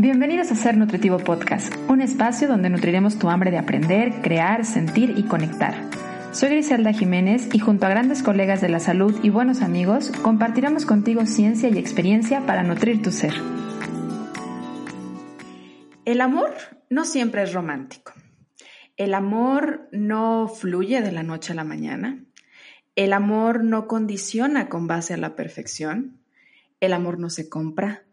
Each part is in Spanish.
Bienvenidos a Ser Nutritivo Podcast, un espacio donde nutriremos tu hambre de aprender, crear, sentir y conectar. Soy Griselda Jiménez y junto a grandes colegas de la salud y buenos amigos, compartiremos contigo ciencia y experiencia para nutrir tu ser. El amor no siempre es romántico. El amor no fluye de la noche a la mañana. El amor no condiciona con base a la perfección. El amor no se compra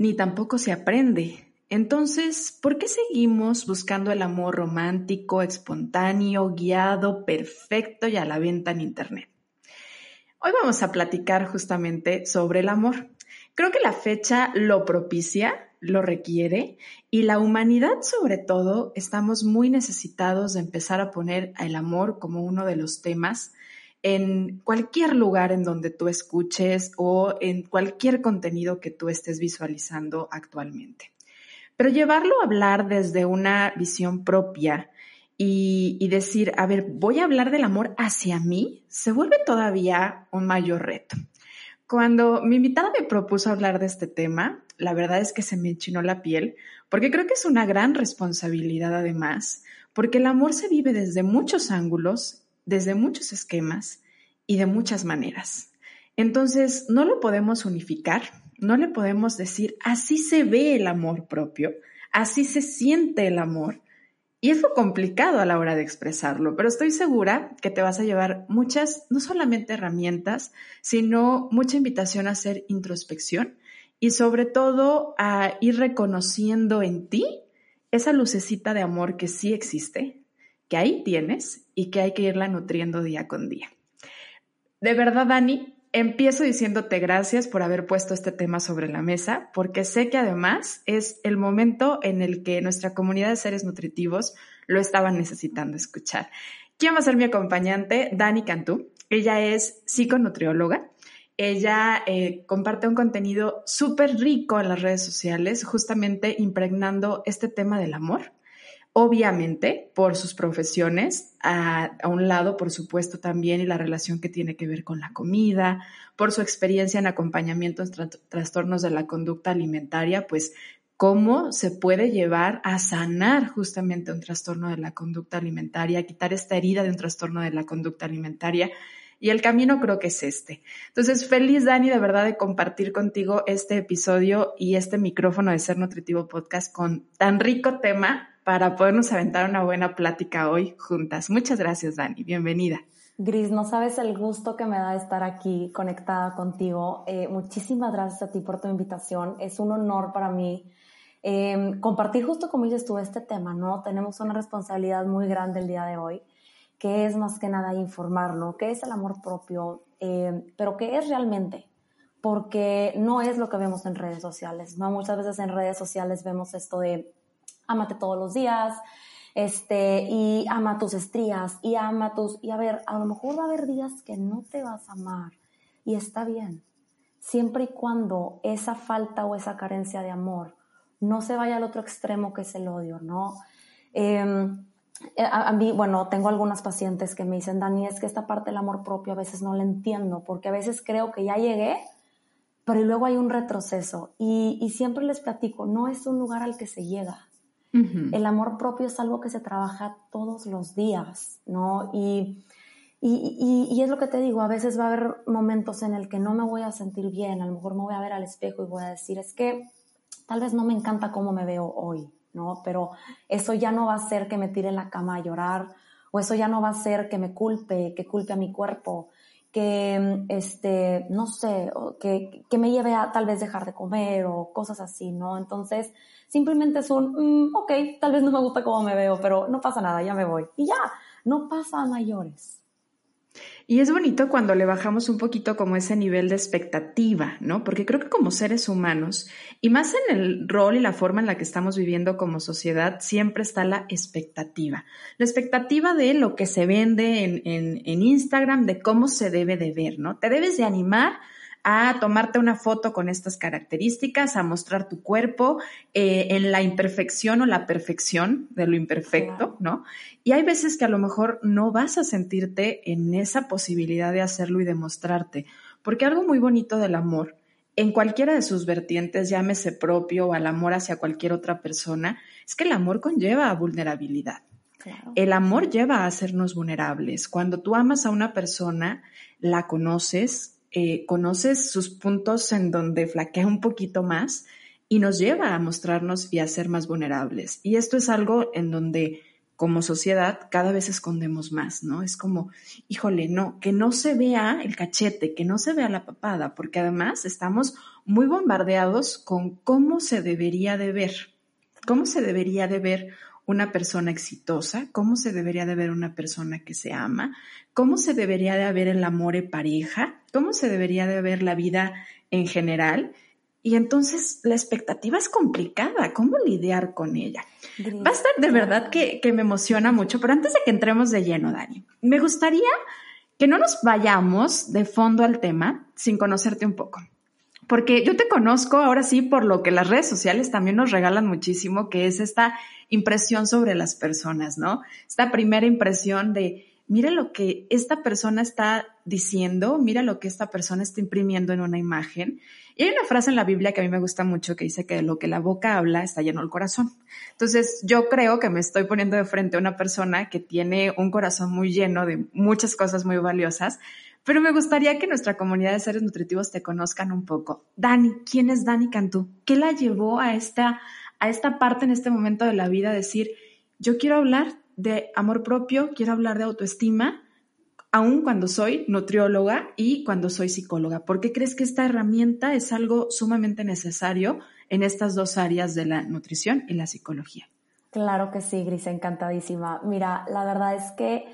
ni tampoco se aprende. Entonces, ¿por qué seguimos buscando el amor romántico, espontáneo, guiado, perfecto y a la venta en Internet? Hoy vamos a platicar justamente sobre el amor. Creo que la fecha lo propicia, lo requiere y la humanidad sobre todo estamos muy necesitados de empezar a poner el amor como uno de los temas en cualquier lugar en donde tú escuches o en cualquier contenido que tú estés visualizando actualmente. Pero llevarlo a hablar desde una visión propia y, decir, a ver, voy a hablar del amor hacia mí, se vuelve todavía un mayor reto. Cuando mi invitada me propuso hablar de este tema, la verdad es que se me enchinó la piel, porque creo que es una gran responsabilidad además, porque el amor se vive desde muchos ángulos desde muchos esquemas y de muchas maneras. Entonces, no lo podemos unificar, no le podemos decir, así se ve el amor propio, así se siente el amor. Y es lo complicado a la hora de expresarlo, pero estoy segura que te vas a llevar muchas, no solamente herramientas, sino mucha invitación a hacer introspección y sobre todo a ir reconociendo en ti esa lucecita de amor que sí existe, que ahí tienes y que hay que irla nutriendo día con día. De verdad, Dani, empiezo diciéndote gracias por haber puesto este tema sobre la mesa, porque sé que además es el momento en el que nuestra comunidad de seres nutritivos lo estaban necesitando escuchar. ¿Quién va a ser mi acompañante? Dani Cantú. Ella es psiconutrióloga. Ella eh, comparte un contenido súper rico en las redes sociales, justamente impregnando este tema del amor Obviamente, por sus profesiones, a, un lado, por supuesto, también y la relación que tiene que ver con la comida, por su experiencia en acompañamiento en trastornos de la conducta alimentaria, pues cómo se puede llevar a sanar justamente un trastorno de la conducta alimentaria, quitar esta herida de un trastorno de la conducta alimentaria. Y el camino creo que es este. Entonces, feliz, Dani, de verdad, de compartir contigo este episodio y este micrófono de Ser Nutritivo Podcast con tan rico tema para podernos aventar una buena plática hoy juntas. Muchas gracias, Dani. Bienvenida. Gris, no sabes el gusto que me da estar aquí conectada contigo. Eh, muchísimas gracias a ti por tu invitación. Es un honor para mí eh, compartir justo como dices tú este tema, ¿no? Tenemos una responsabilidad muy grande el día de hoy, que es más que nada informarlo, qué es el amor propio, eh, pero qué es realmente, porque no es lo que vemos en redes sociales, ¿no? Muchas veces en redes sociales vemos esto de ámate todos los días, este, y ama tus estrías, y ama tus, y a ver, a lo mejor va a haber días que no te vas a amar, y está bien, siempre y cuando esa falta o esa carencia de amor no se vaya al otro extremo que es el odio, ¿no? Em, eh, a, mí, bueno, tengo algunas pacientes que me dicen, Dani, es que esta parte del amor propio a veces no la entiendo, porque a veces creo que ya llegué, pero luego hay un retroceso. Y, y siempre les platico, no es un lugar al que se llega, el amor propio es algo que se trabaja todos los días, ¿no? Y, y, y, es lo que te digo, a veces va a haber momentos en el que no me voy a sentir bien, a lo mejor me voy a ver al espejo y voy a decir, es que tal vez no me encanta cómo me veo hoy, ¿no? Pero eso ya no va a hacer que me tire en la cama a llorar, o eso ya no va a hacer que me culpe, que culpe a mi cuerpo, que, este, no sé, que, que me lleve a tal vez dejar de comer o cosas así, ¿no? Entonces, Simplemente es un, mm, ok, tal vez no me gusta cómo me veo, pero no pasa nada, ya me voy. Y ya, no pasa a mayores. Y es bonito cuando le bajamos un poquito como ese nivel de expectativa, ¿no? Porque creo que como seres humanos, y más en el rol y la forma en la que estamos viviendo como sociedad, siempre está la expectativa. La expectativa de lo que se vende en, en, Instagram, de cómo se debe de ver, ¿no? Te debes de animar a tomarte una foto con estas características, a mostrar tu cuerpo eh, en la imperfección o la perfección de lo imperfecto, ¿no? Y hay veces que a lo mejor no vas a sentirte en esa posibilidad de hacerlo y demostrarte, porque algo muy bonito del amor en cualquiera de sus vertientes, llámese propio o al amor hacia cualquier otra persona, es que el amor conlleva a vulnerabilidad. El amor lleva a hacernos vulnerables. Cuando tú amas a una persona, la conoces, eh, conoces sus puntos en donde flaquea un poquito más y nos lleva a mostrarnos y a ser más vulnerables. Y esto es algo en donde como sociedad cada vez escondemos más, ¿no? Es como, híjole, no, que no se vea el cachete, que no se vea la papada, porque además estamos muy bombardeados con cómo se debería de ver, cómo se debería de ver una persona exitosa, cómo se debería de ver una persona que se ama, cómo se debería de ver el amor en pareja, cómo se debería de ver la vida en general. Y entonces la expectativa es complicada, ¿cómo lidiar con ella? Va a estar de verdad que, que me emociona mucho, pero antes de que entremos de lleno, Dani, me gustaría que no nos vayamos de fondo al tema sin conocerte un poco porque yo te conozco ahora sí por lo que las redes sociales también nos regalan muchísimo, que es esta impresión sobre las personas, ¿no? Esta primera impresión de, mira lo que esta persona está diciendo, mira lo que esta persona está imprimiendo en una imagen. Y hay una frase en la Biblia que a mí me gusta mucho que dice que lo que la boca habla está lleno el corazón. Entonces yo creo que me estoy poniendo de frente a una persona que tiene un corazón muy lleno de muchas cosas muy valiosas, pero me gustaría que nuestra comunidad de seres nutritivos te conozcan un poco. Dani, ¿quién es Dani Cantú? ¿Qué la llevó a esta, a esta parte en este momento de la vida? Decir, yo quiero hablar de amor propio, quiero hablar de autoestima, aun cuando soy nutrióloga y cuando soy psicóloga. ¿Por qué crees que esta herramienta es algo sumamente necesario en estas dos áreas de la nutrición y la psicología? Claro que sí, Gris, encantadísima. Mira, la verdad es que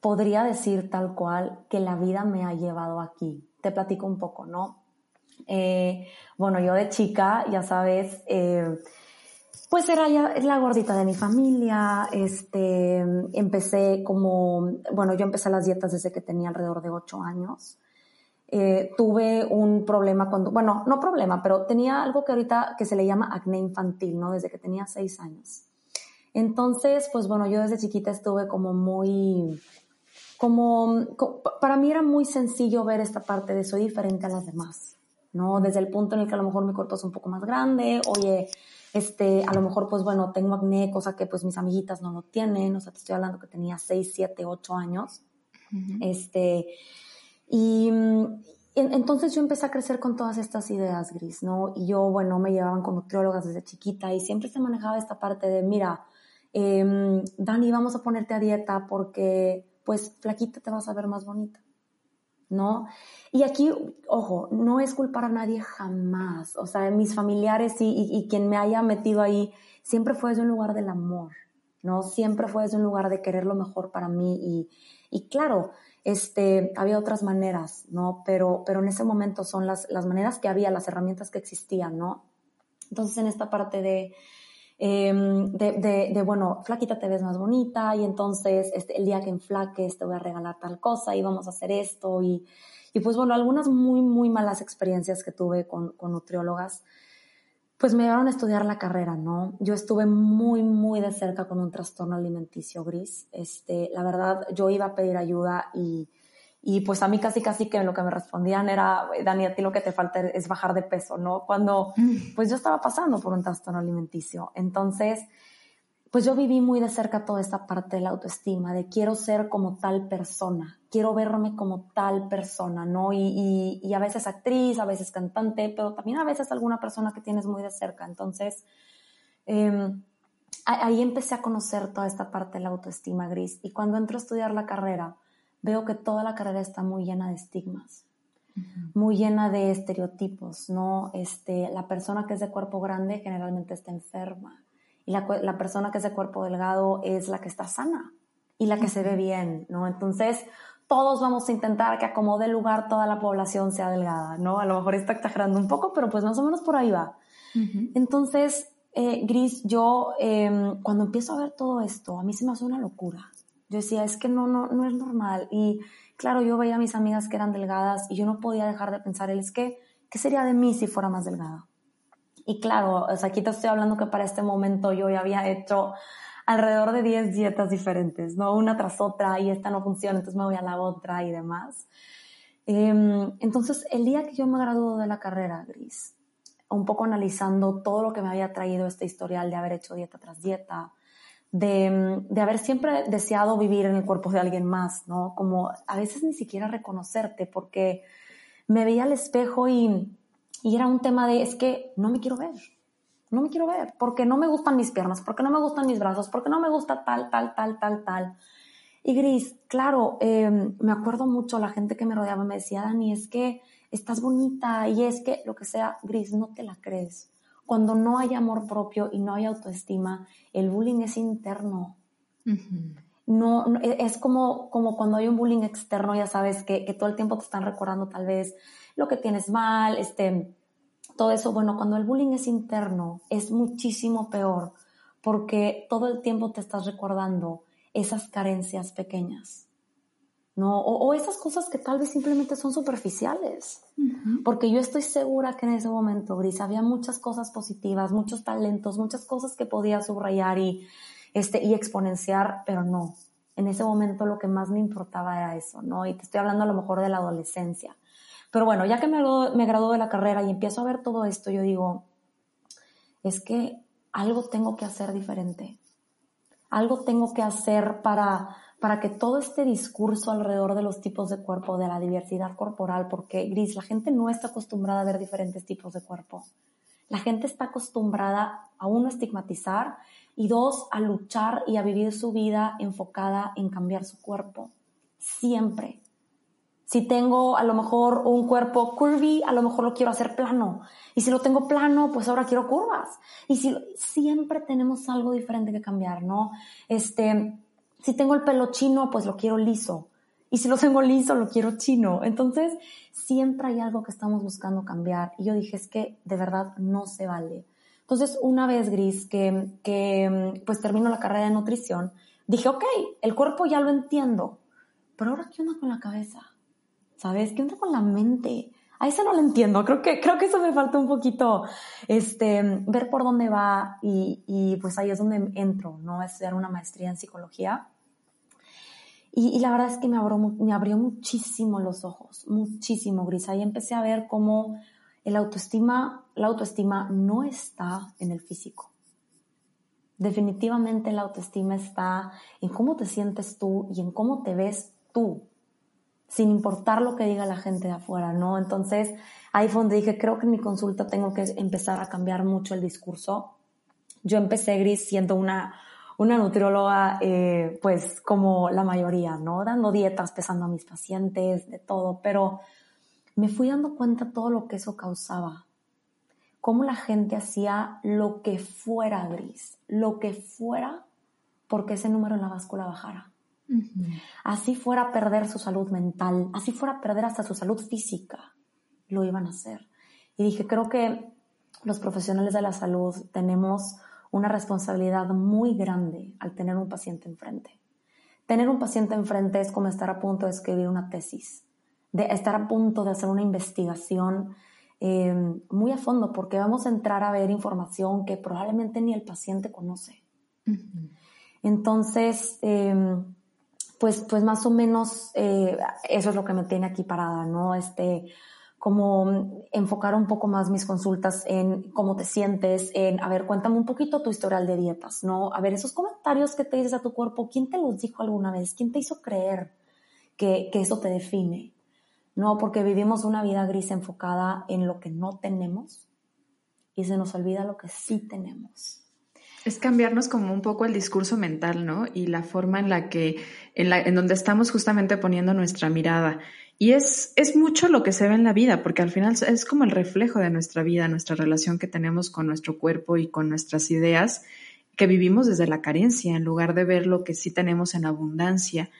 podría decir tal cual que la vida me ha llevado aquí. Te platico un poco, ¿no? Eh, bueno, yo de chica, ya sabes, eh, pues era ya la gordita de mi familia, este, empecé como, bueno, yo empecé las dietas desde que tenía alrededor de ocho años. Eh, tuve un problema cuando, bueno, no problema, pero tenía algo que ahorita que se le llama acné infantil, ¿no? Desde que tenía seis años. Entonces, pues bueno, yo desde chiquita estuve como muy, como, para mí era muy sencillo ver esta parte de soy diferente a las demás, ¿no? Desde el punto en el que a lo mejor mi cuerpo es un poco más grande, oye, este, a lo mejor pues bueno, tengo acné, cosa que pues mis amiguitas no lo tienen, o sea, te estoy hablando que tenía 6, 7, 8 años, este, y, entonces yo empecé a crecer con todas estas ideas, Gris, ¿no? Y yo, bueno, me llevaban con nutriólogas desde chiquita y siempre se manejaba esta parte de, mira, eh, Dani, vamos a ponerte a dieta porque pues flaquita te vas a ver más bonita, ¿no? Y aquí, ojo, no es culpar a nadie jamás, o sea, mis familiares y, quien me haya metido ahí, siempre fue desde un lugar del amor, ¿no? Siempre fue desde un lugar de querer lo mejor para mí y, y claro, este, había otras maneras, ¿no? Pero, pero en ese momento son las, las maneras que había, las herramientas que existían, ¿no? Entonces, en esta parte de, Em, de, de, de, bueno, flaquita te ves más bonita y entonces este, el día que enflaques te voy a regalar tal cosa y vamos a hacer esto y, y pues bueno, algunas muy, muy malas experiencias que tuve con, con nutriólogas, pues me llevaron a estudiar la carrera, ¿no? Yo estuve muy, muy de cerca con un trastorno alimenticio gris. Este, la verdad, yo iba a pedir ayuda y y pues a mí casi casi que lo que me respondían era, Dani, a ti lo que te falta es bajar de peso, ¿no? Cuando mm. pues yo estaba pasando por un trastorno alimenticio. Entonces, pues yo viví muy de cerca toda esta parte de la autoestima, de quiero ser como tal persona, quiero verme como tal persona, ¿no? Y, y, a veces actriz, a veces cantante, pero también a veces alguna persona que tienes muy de cerca. Entonces, em, ahí empecé a conocer toda esta parte de la autoestima gris. Y cuando entro a estudiar la carrera, veo que toda la carrera está muy llena de estigmas, muy llena de estereotipos, ¿no? Este, la persona que es de cuerpo grande generalmente está enferma y la, la persona que es de cuerpo delgado es la que está sana y la que se ve bien, ¿no? Entonces, todos vamos a intentar que acomode lugar toda la población sea delgada, ¿no? A lo mejor está exagerando un poco, pero pues más o menos por ahí va. Entonces, eh, Gris, yo em, cuando empiezo a ver todo esto, a mí se me hace una locura. Yo decía, es que no, no, no es normal. Y claro, yo veía a mis amigas que eran delgadas y yo no podía dejar de pensar, es que, ¿qué sería de mí si fuera más delgada? Y claro, o sea, aquí te estoy hablando que para este momento yo ya había hecho alrededor de 10 dietas diferentes, ¿no? Una tras otra y esta no funciona, entonces me voy a la otra y demás. Em, entonces, el día que yo me graduó de la carrera, Gris, un poco analizando todo lo que me había traído este historial de haber hecho dieta tras dieta, de, de, haber siempre deseado vivir en el cuerpo de alguien más, ¿no? Como a veces ni siquiera reconocerte, porque me veía al espejo y, y era un tema de, es que no me quiero ver, no me quiero ver, porque no me gustan mis piernas, porque no me gustan mis brazos, porque no me gusta tal, tal, tal, tal, tal. Y Gris, claro, em, me acuerdo mucho la gente que me rodeaba me decía, Dani, es que estás bonita y es que lo que sea, Gris, no te la crees. Cuando no hay amor propio y no hay autoestima, el bullying es interno. no, e, es como, como cuando hay un bullying externo, ya sabes, que, que, todo el tiempo te están recordando tal vez lo que tienes mal, este, todo eso. Bueno, cuando el bullying es interno, es muchísimo peor porque todo el tiempo te estás recordando esas carencias pequeñas. ¿No? O, esas cosas que tal vez simplemente son superficiales. Porque yo estoy segura que en ese momento, Gris, había muchas cosas positivas, muchos talentos, muchas cosas que podía subrayar y, este, y exponenciar, pero no. En ese momento lo que más me importaba era eso, ¿no? Y te estoy hablando a lo mejor de la adolescencia. Pero bueno, ya que me, me graduó de la carrera y empiezo a ver todo esto, yo digo, es que algo tengo que hacer diferente. Algo tengo que hacer para para que todo este discurso alrededor de los tipos de cuerpo, de la diversidad corporal, porque Gris, la gente no está acostumbrada a ver diferentes tipos de cuerpo. La gente está acostumbrada a uno estigmatizar y dos a luchar y a vivir su vida enfocada en cambiar su cuerpo. Siempre. Si tengo a lo mejor un cuerpo curvy, a lo mejor lo quiero hacer plano. Y si lo tengo plano, pues ahora quiero curvas. Y si siempre tenemos algo diferente que cambiar, ¿no? Este, si tengo el pelo chino, pues lo quiero liso. Y si lo tengo liso, lo quiero chino. Entonces, siempre hay algo que estamos buscando cambiar. Y yo dije, es que de verdad no se vale. Entonces, una vez, Gris, que, que pues termino la carrera de nutrición, dije, ok, el cuerpo ya lo entiendo. Pero ahora, ¿qué onda con la cabeza? ¿Sabes? ¿Qué onda con la mente? A eso no lo entiendo. Creo que, creo que eso me falta un poquito, este, ver por dónde va y, y pues ahí es donde entro, ¿no? Estudiar una maestría en psicología. Y, la verdad es que me abrió, me abrió muchísimo los ojos, muchísimo, Gris. Ahí empecé a ver cómo el autoestima, la autoestima no está en el físico. Definitivamente la autoestima está en cómo te sientes tú y en cómo te ves tú sin importar lo que diga la gente de afuera, ¿no? Entonces, ahí fue donde dije, creo que en mi consulta tengo que empezar a cambiar mucho el discurso. Yo empecé, Gris, siendo una, una nutrióloga, eh, pues como la mayoría, ¿no? Dando dietas, pesando a mis pacientes, de todo, pero me fui dando cuenta todo lo que eso causaba. Cómo la gente hacía lo que fuera, Gris, lo que fuera porque ese número en la báscula bajara. Así fuera a perder su salud mental, así fuera a perder hasta su salud física, lo iban a hacer. Y dije, creo que los profesionales de la salud tenemos una responsabilidad muy grande al tener un paciente enfrente. Tener un paciente enfrente es como estar a punto de escribir una tesis, de estar a punto de hacer una investigación eh, muy a fondo, porque vamos a entrar a ver información que probablemente ni el paciente conoce. Entonces, eh, pues, pues más o menos eh, eso es lo que me tiene aquí parada, ¿no? Este, como enfocar un poco más mis consultas en cómo te sientes, en, a ver, cuéntame un poquito tu historial de dietas, ¿no? A ver, esos comentarios que te dices a tu cuerpo, ¿quién te los dijo alguna vez? ¿Quién te hizo creer que, que eso te define? No, porque vivimos una vida gris enfocada en lo que no tenemos y se nos olvida lo que sí tenemos. Es cambiarnos como un poco el discurso mental, ¿no? Y la forma en la que, en, la, en donde estamos justamente poniendo nuestra mirada. Y es, es mucho lo que se ve en la vida, porque al final es como el reflejo de nuestra vida, nuestra relación que tenemos con nuestro cuerpo y con nuestras ideas, que vivimos desde la carencia, en lugar de ver lo que sí tenemos en abundancia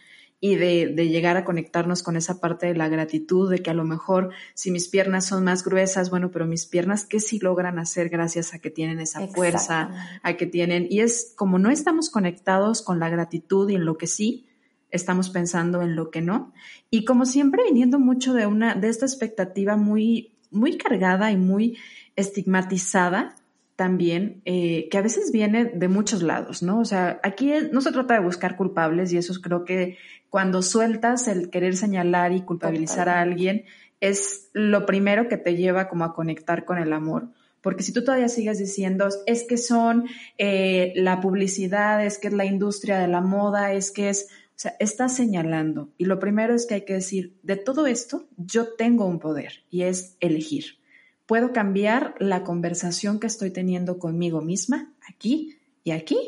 y de, de, llegar a conectarnos con esa parte de la gratitud, de que a lo mejor si mis piernas son más gruesas, bueno, pero mis piernas, ¿qué sí logran hacer gracias a que tienen esa fuerza, a que tienen, y es como no estamos conectados con la gratitud y en lo que sí, estamos pensando en lo que no, y como siempre viniendo mucho de una, de esta expectativa muy, muy cargada y muy estigmatizada, también, eh, que a veces viene de muchos lados, ¿no? O sea, aquí no se trata de buscar culpables y eso creo que, cuando sueltas el querer señalar y culpabilizar a alguien, es lo primero que te lleva como a conectar con el amor. Porque si tú todavía sigues diciendo, es que son eh, la publicidad, es que es la industria de la moda, es que es, o sea, estás señalando. Y lo primero es que hay que decir, de todo esto, yo tengo un poder y es elegir. Puedo cambiar la conversación que estoy teniendo conmigo misma, aquí y aquí,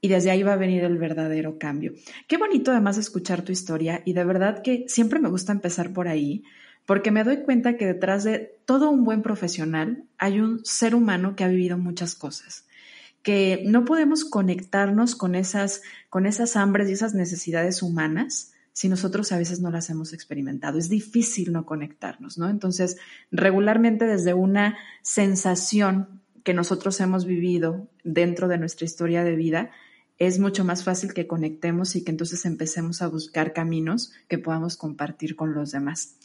y desde ahí va a venir el verdadero cambio. Qué bonito además escuchar tu historia y de verdad que siempre me gusta empezar por ahí, porque me doy cuenta que detrás de todo un buen profesional hay un ser humano que ha vivido muchas cosas, que no podemos conectarnos con esas, con esas hambres y esas necesidades humanas si nosotros a veces no las hemos experimentado. Es difícil no conectarnos, ¿no? Entonces, regularmente desde una sensación que nosotros hemos vivido dentro de nuestra historia de vida, es mucho más fácil que conectemos y que entonces empecemos a buscar caminos que podamos compartir con los demás.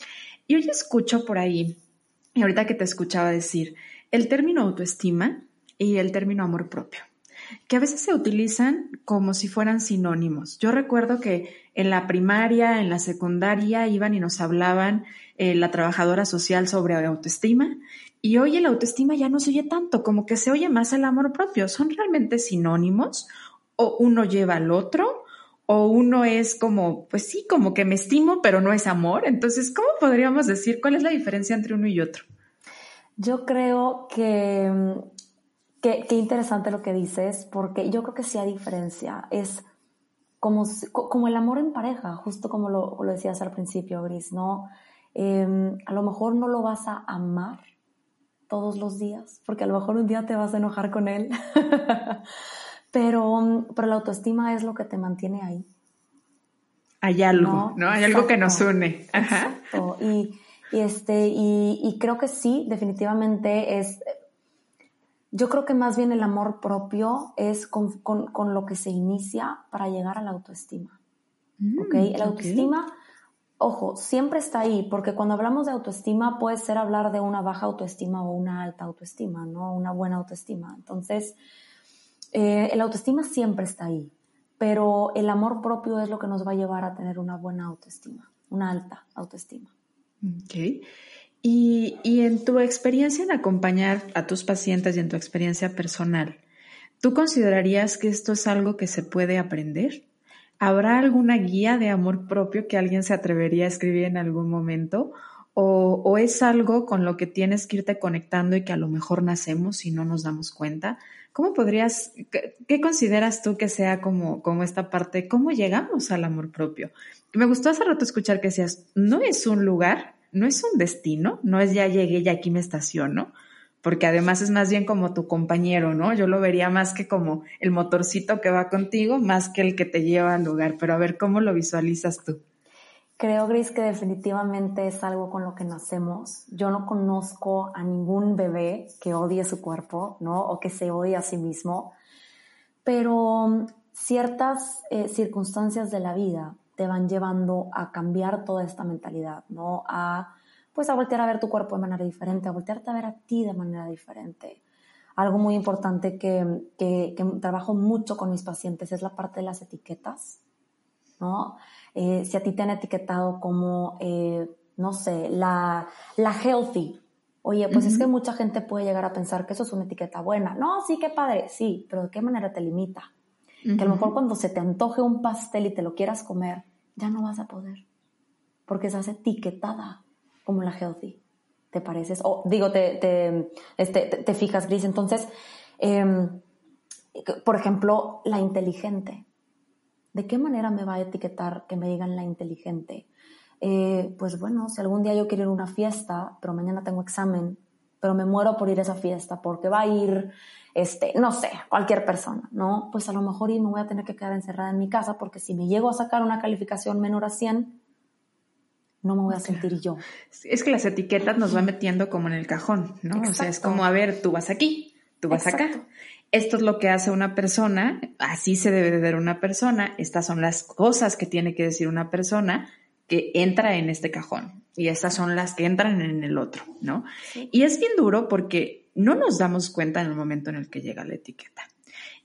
Y hoy escucho por ahí, y ahorita que te escuchaba decir, el término autoestima y el término amor propio, que a veces se utilizan como si fueran sinónimos. Yo recuerdo que en la primaria, en la secundaria, iban y nos hablaban eh, la trabajadora social sobre autoestima y hoy el autoestima ya no se oye tanto, como que se oye más el amor propio. ¿Son realmente sinónimos? ¿O uno lleva al otro? o uno es como, pues sí, como que me estimo, pero no es amor. Entonces, ¿cómo podríamos decir cuál es la diferencia entre uno y otro? Yo creo que, qué interesante lo que dices, porque yo creo que sí hay diferencia. Es como, como el amor en pareja, justo como lo, lo decías al principio, Gris, ¿no? Em, a lo mejor no lo vas a amar todos los días, porque a lo mejor un día te vas a enojar con él. Pero, pero la autoestima es lo que te mantiene ahí. Hay algo, ¿no? Hay algo que nos une. Exacto. Y, este, y, creo que sí, definitivamente es. Yo creo que más bien el amor propio es con, lo que se inicia para llegar a la autoestima. Mm, ¿Ok? La autoestima, ojo, siempre está ahí, porque cuando hablamos de autoestima puede ser hablar de una baja autoestima o una alta autoestima, ¿no? Una buena autoestima. Entonces, eh, el autoestima siempre está ahí, pero el amor propio es lo que nos va a llevar a tener una buena autoestima, una alta autoestima. Ok. Y, y en tu experiencia en acompañar a tus pacientes y en tu experiencia personal, ¿tú considerarías que esto es algo que se puede aprender? ¿Habrá alguna guía de amor propio que alguien se atrevería a escribir en algún momento? O, o, es algo con lo que tienes que irte conectando y que a lo mejor nacemos y no nos damos cuenta? ¿Cómo podrías, qué, consideras tú que sea como, como esta parte, cómo llegamos al amor propio? Me gustó hace rato escuchar que decías, no es un lugar, no es un destino, no es ya llegué y aquí me estaciono, porque además es más bien como tu compañero, ¿no? Yo lo vería más que como el motorcito que va contigo, más que el que te lleva al lugar, pero a ver cómo lo visualizas tú. Creo, Gris, que definitivamente es algo con lo que nacemos. Yo no conozco a ningún bebé que odie su cuerpo, ¿no? O que se odie a sí mismo. Pero mm, ciertas eh, circunstancias de la vida te van llevando a cambiar toda esta mentalidad, ¿no? A, pues, a voltear a ver tu cuerpo de manera diferente, a voltearte a ver a ti de manera diferente. Algo muy importante que, que, que trabajo mucho con mis pacientes es la parte de las etiquetas, ¿no? Eh, si a ti te han etiquetado como, eh, no sé, la, la healthy. Oye, pues es que mucha gente puede llegar a pensar que eso es una etiqueta buena. No, sí, qué padre, sí, pero ¿de qué manera te limita? Que a lo mejor cuando se te antoje un pastel y te lo quieras comer, ya no vas a poder. Porque estás etiquetada como la healthy. ¿Te pareces? O digo, te, te, este, te, fijas, Gris. Entonces, em, por ejemplo, la inteligente. ¿De qué manera me va a etiquetar que me digan la inteligente? Eh, pues bueno, si algún día yo quiero ir a una fiesta, pero mañana tengo examen, pero me muero por ir a esa fiesta porque va a ir, este, no sé, cualquier persona, ¿no? Pues a lo mejor y me voy a tener que quedar encerrada en mi casa porque si me llego a sacar una calificación menor a 100, no me voy a sentir yo. Es que las etiquetas nos van metiendo como en el cajón, ¿no? O sea, es como, a ver, tú vas aquí, tú vas acá esto es lo que hace una persona, así se debe de ver una persona, estas son las cosas que tiene que decir una persona que entra en este cajón y estas son las que entran en el otro, ¿no? Y es bien duro porque no nos damos cuenta en el momento en el que llega la etiqueta.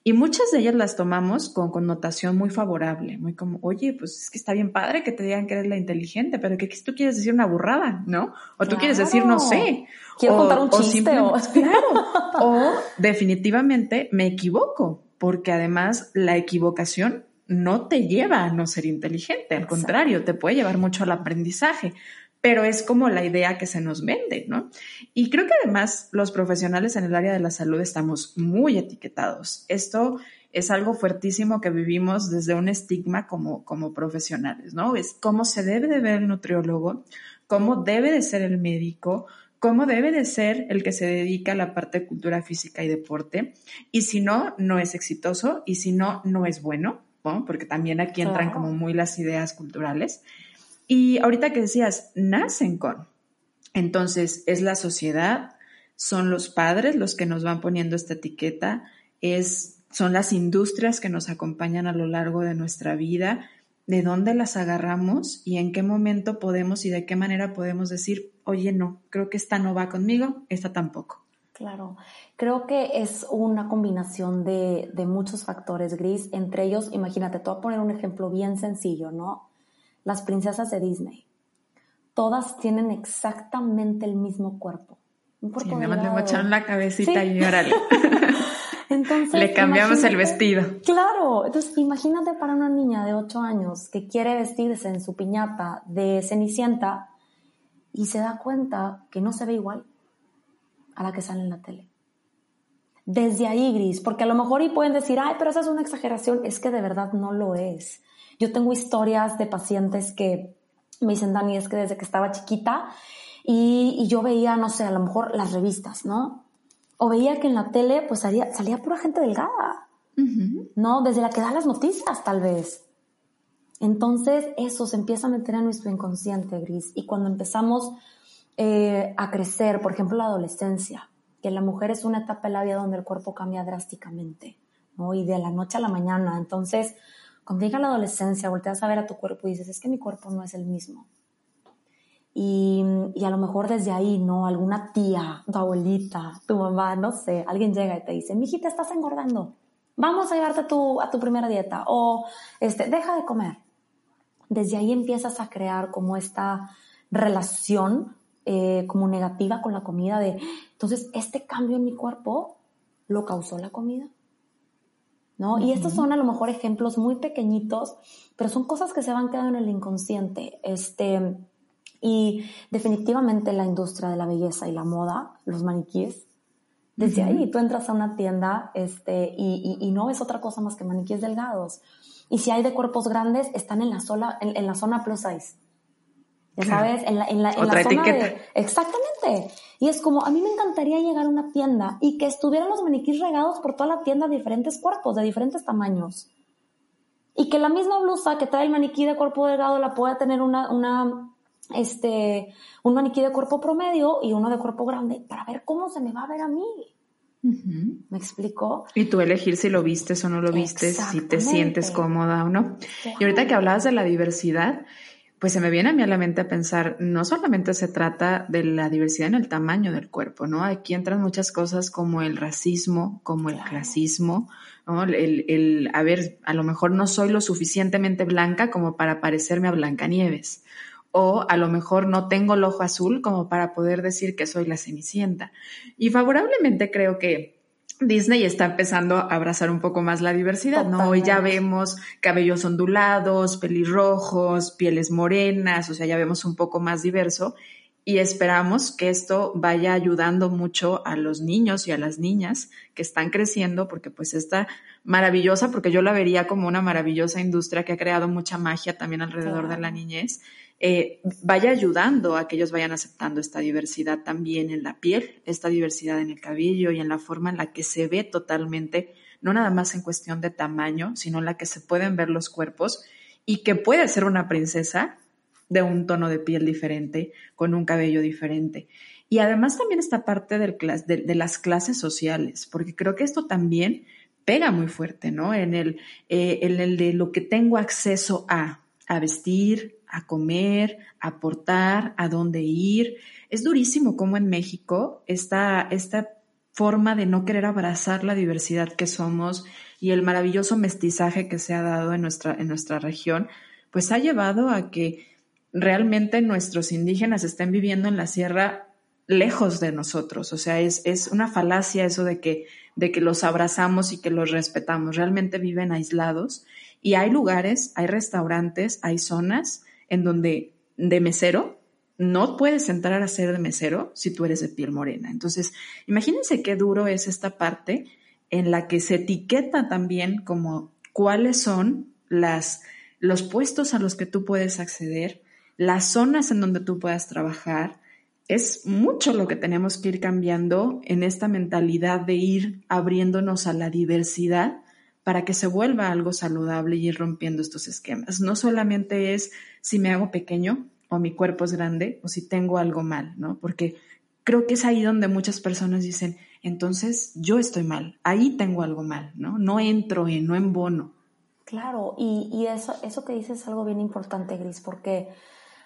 Y muchas de ellas las tomamos con connotación muy favorable, muy como, oye, pues es que está bien padre que te digan que eres la inteligente, pero que tú quieres decir una burrada, ¿no? O tú quieres decir, no sé. Quiero contar un chiste. O, claro. o definitivamente me equivoco, porque además la equivocación no te lleva a no ser inteligente, al contrario, te puede llevar mucho al aprendizaje pero es como la idea que se nos vende, ¿no? Y creo que además los profesionales en el área de la salud estamos muy etiquetados. Esto es algo fuertísimo que vivimos desde un estigma como, como profesionales, ¿no? Es cómo se debe de ver el nutriólogo, cómo debe de ser el médico, cómo debe de ser el que se dedica a la parte de cultura física y deporte. Y si no, no es exitoso y si no, no es bueno, ¿no? Porque también aquí entran como muy las ideas culturales. Y ahorita que decías, nacen con. Entonces, es la sociedad, son los padres los que nos van poniendo esta etiqueta, es, son las industrias que nos acompañan a lo largo de nuestra vida, de dónde las agarramos y en qué momento podemos y de qué manera podemos decir, oye, no, creo que esta no va conmigo, esta tampoco. Claro, creo que es una combinación de, de muchos factores, Gris. Entre ellos, imagínate, te voy a poner un ejemplo bien sencillo, ¿no? Las princesas de Disney. Todas tienen exactamente el mismo cuerpo. Un le mocharon la cabecita y órale. Entonces, le cambiamos el vestido. Claro, entonces imagínate para una niña de 8 años que quiere vestirse en su piñata de cenicienta y se da cuenta que no se ve igual a la que sale en la tele. Desde ahí, Gris, porque a lo mejor y pueden decir, ay, pero esa es una exageración, es que de verdad no lo es. Yo tengo historias de pacientes que me dicen, Dani, es que desde que estaba chiquita y, yo veía, no sé, a lo mejor las revistas, ¿no? O veía que en la tele pues salía, salía pura gente delgada, ¿no? Desde la que da las noticias, tal vez. Entonces eso se empieza a meter en nuestro inconsciente, Gris. Y cuando empezamos eh, a crecer, por ejemplo, la adolescencia, que la mujer es una etapa de la vida donde el cuerpo cambia drásticamente, ¿no? Y de la noche a la mañana. Entonces, cuando llega la adolescencia, volteas a ver a tu cuerpo y dices, es que mi cuerpo no es el mismo. Y, y, a lo mejor desde ahí, ¿no? Alguna tía, tu abuelita, tu mamá, no sé, alguien llega y te dice, mijita, estás engordando. Vamos a llevarte a tu, a tu primera dieta. O, este, deja de comer. Desde ahí empiezas a crear como esta relación eh, como negativa con la comida de, entonces, este cambio en mi cuerpo lo causó la comida. ¿No? Y estos son a lo mejor ejemplos muy pequeñitos, pero son cosas que se van quedando en el inconsciente. Este, y definitivamente la industria de la belleza y la moda, los maniquíes, desde ahí tú entras a una tienda este, y, y, no ves otra cosa más que maniquíes delgados. Y si hay de cuerpos grandes, están en la, sola, en la zona plus size. Ya sabes, en la, en la, en la zona de... Exactamente. Y es como, a mí me encantaría llegar a una tienda y que estuvieran los maniquís regados por toda la tienda de diferentes cuerpos, de diferentes tamaños. Y que la misma blusa que trae el maniquí de cuerpo delgado la pueda tener una, una, este, un maniquí de cuerpo promedio y uno de cuerpo grande para ver cómo se me va a ver a mí. ¿Me explico? Y tú elegir si lo vistes o no lo vistes, si te sientes cómoda o no. Y ahorita que hablabas de la diversidad, pues se me viene a mí a la mente a pensar, no solamente se trata de la diversidad en el tamaño del cuerpo, ¿no? Aquí entran muchas cosas como el racismo, como el clasismo, ¿no? El, el, a ver, a lo mejor no soy lo suficientemente blanca como para parecerme a Blancanieves, o a lo mejor no tengo el ojo azul como para poder decir que soy la Cenicienta. Y favorablemente creo que Disney está empezando a abrazar un poco más la diversidad, ¿no? Hoy ya vemos cabellos ondulados, pelirrojos, pieles morenas, o sea, ya vemos un poco más diverso y esperamos que esto vaya ayudando mucho a los niños y a las niñas que están creciendo, porque pues está maravillosa, porque yo la vería como una maravillosa industria que ha creado mucha magia también alrededor de la niñez eh, vaya ayudando a que ellos vayan aceptando esta diversidad también en la piel, esta diversidad en el cabello y en la forma en la que se ve totalmente, no nada más en cuestión de tamaño, sino en la que se pueden ver los cuerpos y que puede ser una princesa de un tono de piel diferente, con un cabello diferente. Y además también esta parte del de, las clases sociales, porque creo que esto también pega muy fuerte, ¿no? En el, eh, en el de lo que tengo acceso a, a vestir, a comer, a aportar, a dónde ir. Es durísimo como en México esta, esta forma de no querer abrazar la diversidad que somos, y el maravilloso mestizaje que se ha dado en nuestra, en nuestra región, pues ha llevado a que realmente nuestros indígenas estén viviendo en la sierra lejos de nosotros. O sea, es, es una falacia eso de que, de que los abrazamos y que los respetamos. Realmente viven aislados y hay lugares, hay restaurantes, hay zonas en donde de mesero no puedes entrar a ser de mesero si tú eres de piel morena. Entonces, imagínense qué duro es esta parte en la que se etiqueta también como cuáles son los puestos a los que tú puedes acceder, las zonas en donde tú puedas trabajar. Es mucho lo que tenemos que ir cambiando en esta mentalidad de ir abriéndonos a la diversidad para que se vuelva algo saludable y ir rompiendo estos esquemas. No solamente es si me hago pequeño o mi cuerpo es grande o si tengo algo mal, ¿no? Porque creo que es ahí donde muchas personas dicen, entonces yo estoy mal, ahí tengo algo mal, ¿no? No entro en, no en bono. Claro, y, y eso, eso que dices es algo bien importante, Gris, porque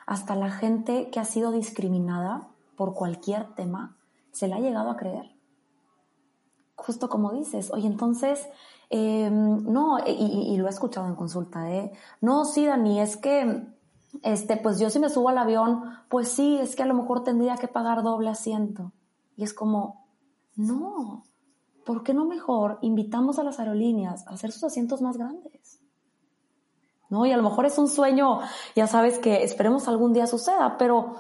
hasta la gente que ha sido discriminada por cualquier tema se la ha llegado a creer. Justo como dices, oye, entonces Em, no, y, lo he escuchado en consulta, ¿eh? No, sí, Dani, es que, este, pues yo si me subo al avión, pues sí, es que a lo mejor tendría que pagar doble asiento. Y es como, no, ¿por qué no mejor invitamos a las aerolíneas a hacer sus asientos más grandes? ¿No? Y a lo mejor es un sueño, ya sabes que esperemos algún día suceda, pero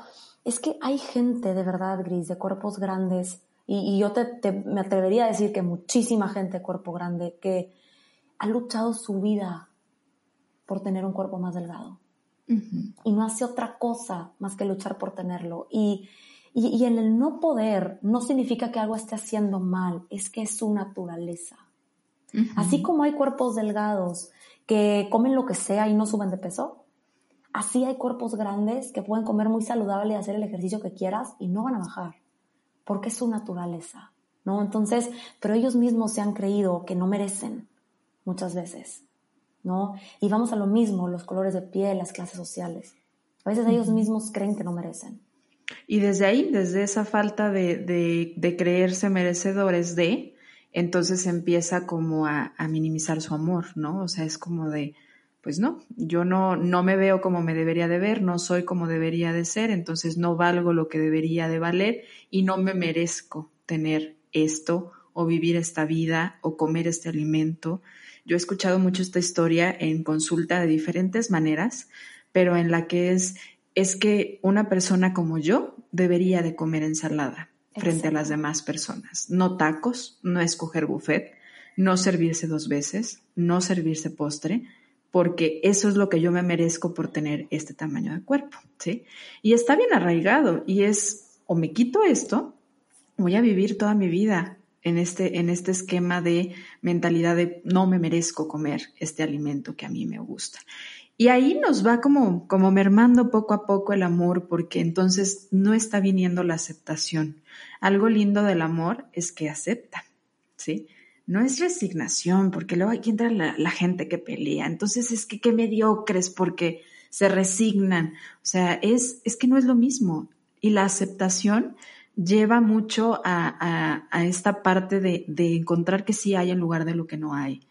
es que hay gente de verdad, Gris, de cuerpos grandes y, yo te, me atrevería a decir que muchísima gente de cuerpo grande que ha luchado su vida por tener un cuerpo más delgado. Y no hace otra cosa más que luchar por tenerlo. Y, y, en el no poder no significa que algo esté haciendo mal, es que es su naturaleza. Así como hay cuerpos delgados que comen lo que sea y no suben de peso, así hay cuerpos grandes que pueden comer muy saludable y hacer el ejercicio que quieras y no van a bajar porque es su naturaleza, ¿no? Entonces, pero ellos mismos se han creído que no merecen muchas veces, ¿no? Y vamos a lo mismo, los colores de piel, las clases sociales. A veces ellos mismos creen que no merecen. Y desde ahí, desde esa falta de, de, creerse merecedores de, entonces empieza como a, a, minimizar su amor, ¿no? O sea, es como de, pues no, yo no, no me veo como me debería de ver, no soy como debería de ser, entonces no valgo lo que debería de valer y no me merezco tener esto o vivir esta vida o comer este alimento. Yo he escuchado mucho esta historia en consulta de diferentes maneras, pero en la que es, es que una persona como yo debería de comer ensalada frente a las demás personas, no tacos, no escoger buffet, no servirse dos veces, no servirse postre, porque eso es lo que yo me merezco por tener este tamaño de cuerpo, ¿sí? Y está bien arraigado y es, o me quito esto, voy a vivir toda mi vida en este, en este esquema de mentalidad de no me merezco comer este alimento que a mí me gusta. Y ahí nos va como, como mermando poco a poco el amor, porque entonces no está viniendo la aceptación. Algo lindo del amor es que acepta, ¿sí? No es resignación, porque luego aquí entra la, gente que pelea. Entonces es que qué mediocres porque se resignan. O sea, es, es que no es lo mismo. Y la aceptación lleva mucho a, esta parte de, de, encontrar que sí hay en lugar de lo que no hay.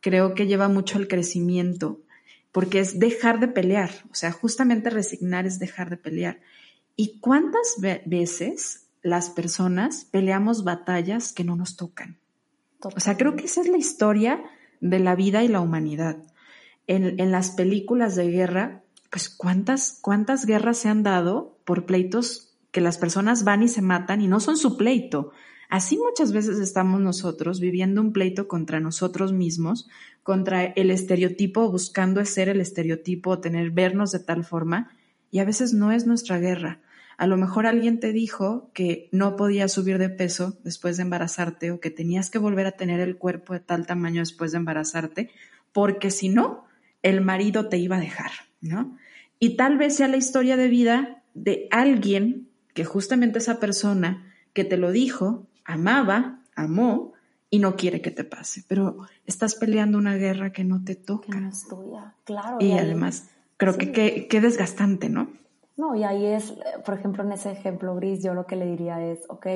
Creo que lleva mucho al crecimiento, porque es dejar de pelear. O sea, justamente resignar es dejar de pelear. ¿Y cuántas veces las personas peleamos batallas que no nos tocan? O sea, creo que esa es la historia de la vida y la humanidad. En, las películas de guerra, pues cuántas, cuántas guerras se han dado por pleitos que las personas van y se matan y no son su pleito. Así muchas veces estamos nosotros viviendo un pleito contra nosotros mismos, contra el estereotipo, buscando ser el estereotipo, tener vernos de tal forma, y a veces no es nuestra guerra. A lo mejor alguien te dijo que no podías subir de peso después de embarazarte o que tenías que volver a tener el cuerpo de tal tamaño después de embarazarte, porque si no, el marido te iba a dejar, ¿no? Y tal vez sea la historia de vida de alguien que justamente esa persona que te lo dijo, amaba, amó y no quiere que te pase, pero estás peleando una guerra que no te toca. no es tuya, claro. Y, además, creo que qué desgastante, ¿no? No, y ahí es, por ejemplo, en ese ejemplo gris, yo lo que le diría es, ok,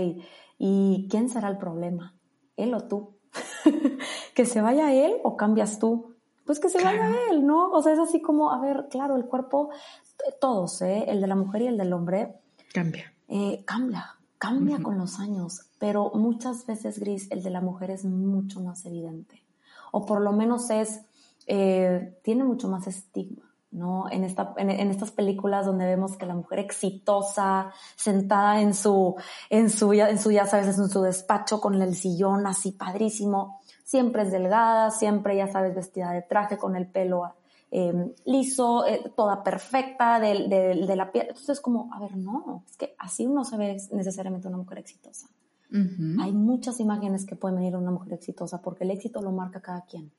¿y quién será el problema? ¿Él o tú? que se vaya él o cambias tú. Pues que se vaya él, ¿no? O sea, es así como, a ver, claro, el cuerpo, todos, ¿eh? El de la mujer y el del hombre. Cambia. Eh, cambia, cambia con los años, pero muchas veces, Gris, el de la mujer es mucho más evidente. O por lo menos es, eh, tiene mucho más estigma. ¿No? En, esta, en, estas películas donde vemos que la mujer exitosa, sentada en su, en su, en su, ya sabes, en su despacho con el sillón así padrísimo, siempre es delgada, siempre, ya sabes, vestida de traje con el pelo em, liso, eh, toda perfecta de, de, la piel. Entonces, como, a ver, no, es que así uno se ve necesariamente una mujer exitosa. Hay muchas imágenes que pueden venir de una mujer exitosa porque el éxito lo marca cada quien.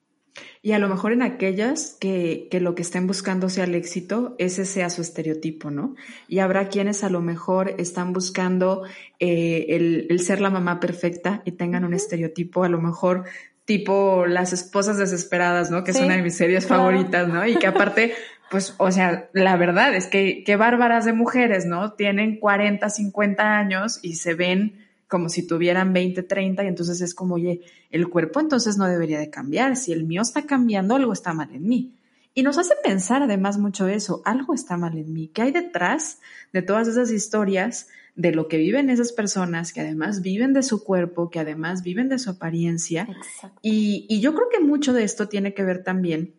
Y a lo mejor en aquellas que, que, lo que estén buscando sea el éxito, ese sea su estereotipo, ¿no? Y habrá quienes a lo mejor están buscando eh, el, el, ser la mamá perfecta y tengan un estereotipo, a lo mejor tipo las esposas desesperadas, ¿no? Que es una de mis series favoritas, ¿no? Y que aparte, pues, o sea, la verdad es que qué bárbaras de mujeres, ¿no? Tienen 40, 50 años y se ven como si tuvieran 20, 30 y entonces es como, oye, el cuerpo entonces no debería de cambiar, si el mío está cambiando, algo está mal en mí. Y nos hace pensar además mucho eso, algo está mal en mí, ¿qué hay detrás de todas esas historias de lo que viven esas personas, que además viven de su cuerpo, que además viven de su apariencia? Y, y, yo creo que mucho de esto tiene que ver también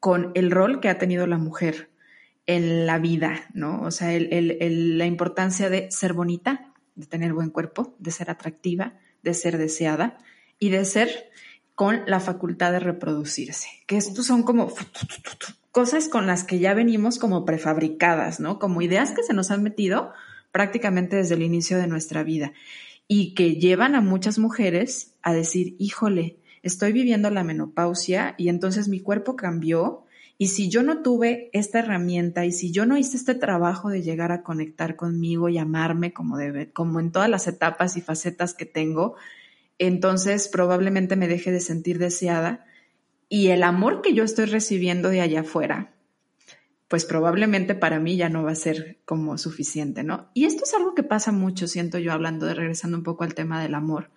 con el rol que ha tenido la mujer en la vida, ¿no? O sea, el, el, la importancia de ser bonita, de tener buen cuerpo, de ser atractiva, de ser deseada y de ser con la facultad de reproducirse. Que estos son como cosas con las que ya venimos como prefabricadas, ¿no? Como ideas que se nos han metido prácticamente desde el inicio de nuestra vida y que llevan a muchas mujeres a decir, híjole, estoy viviendo la menopausia y entonces mi cuerpo cambió y si yo no tuve esta herramienta y si yo no hice este trabajo de llegar a conectar conmigo y amarme como debe, como en todas las etapas y facetas que tengo, entonces probablemente me deje de sentir deseada y el amor que yo estoy recibiendo de allá afuera, pues probablemente para mí ya no va a ser como suficiente, ¿no? Y esto es algo que pasa mucho, siento yo, hablando de regresando un poco al tema del amor,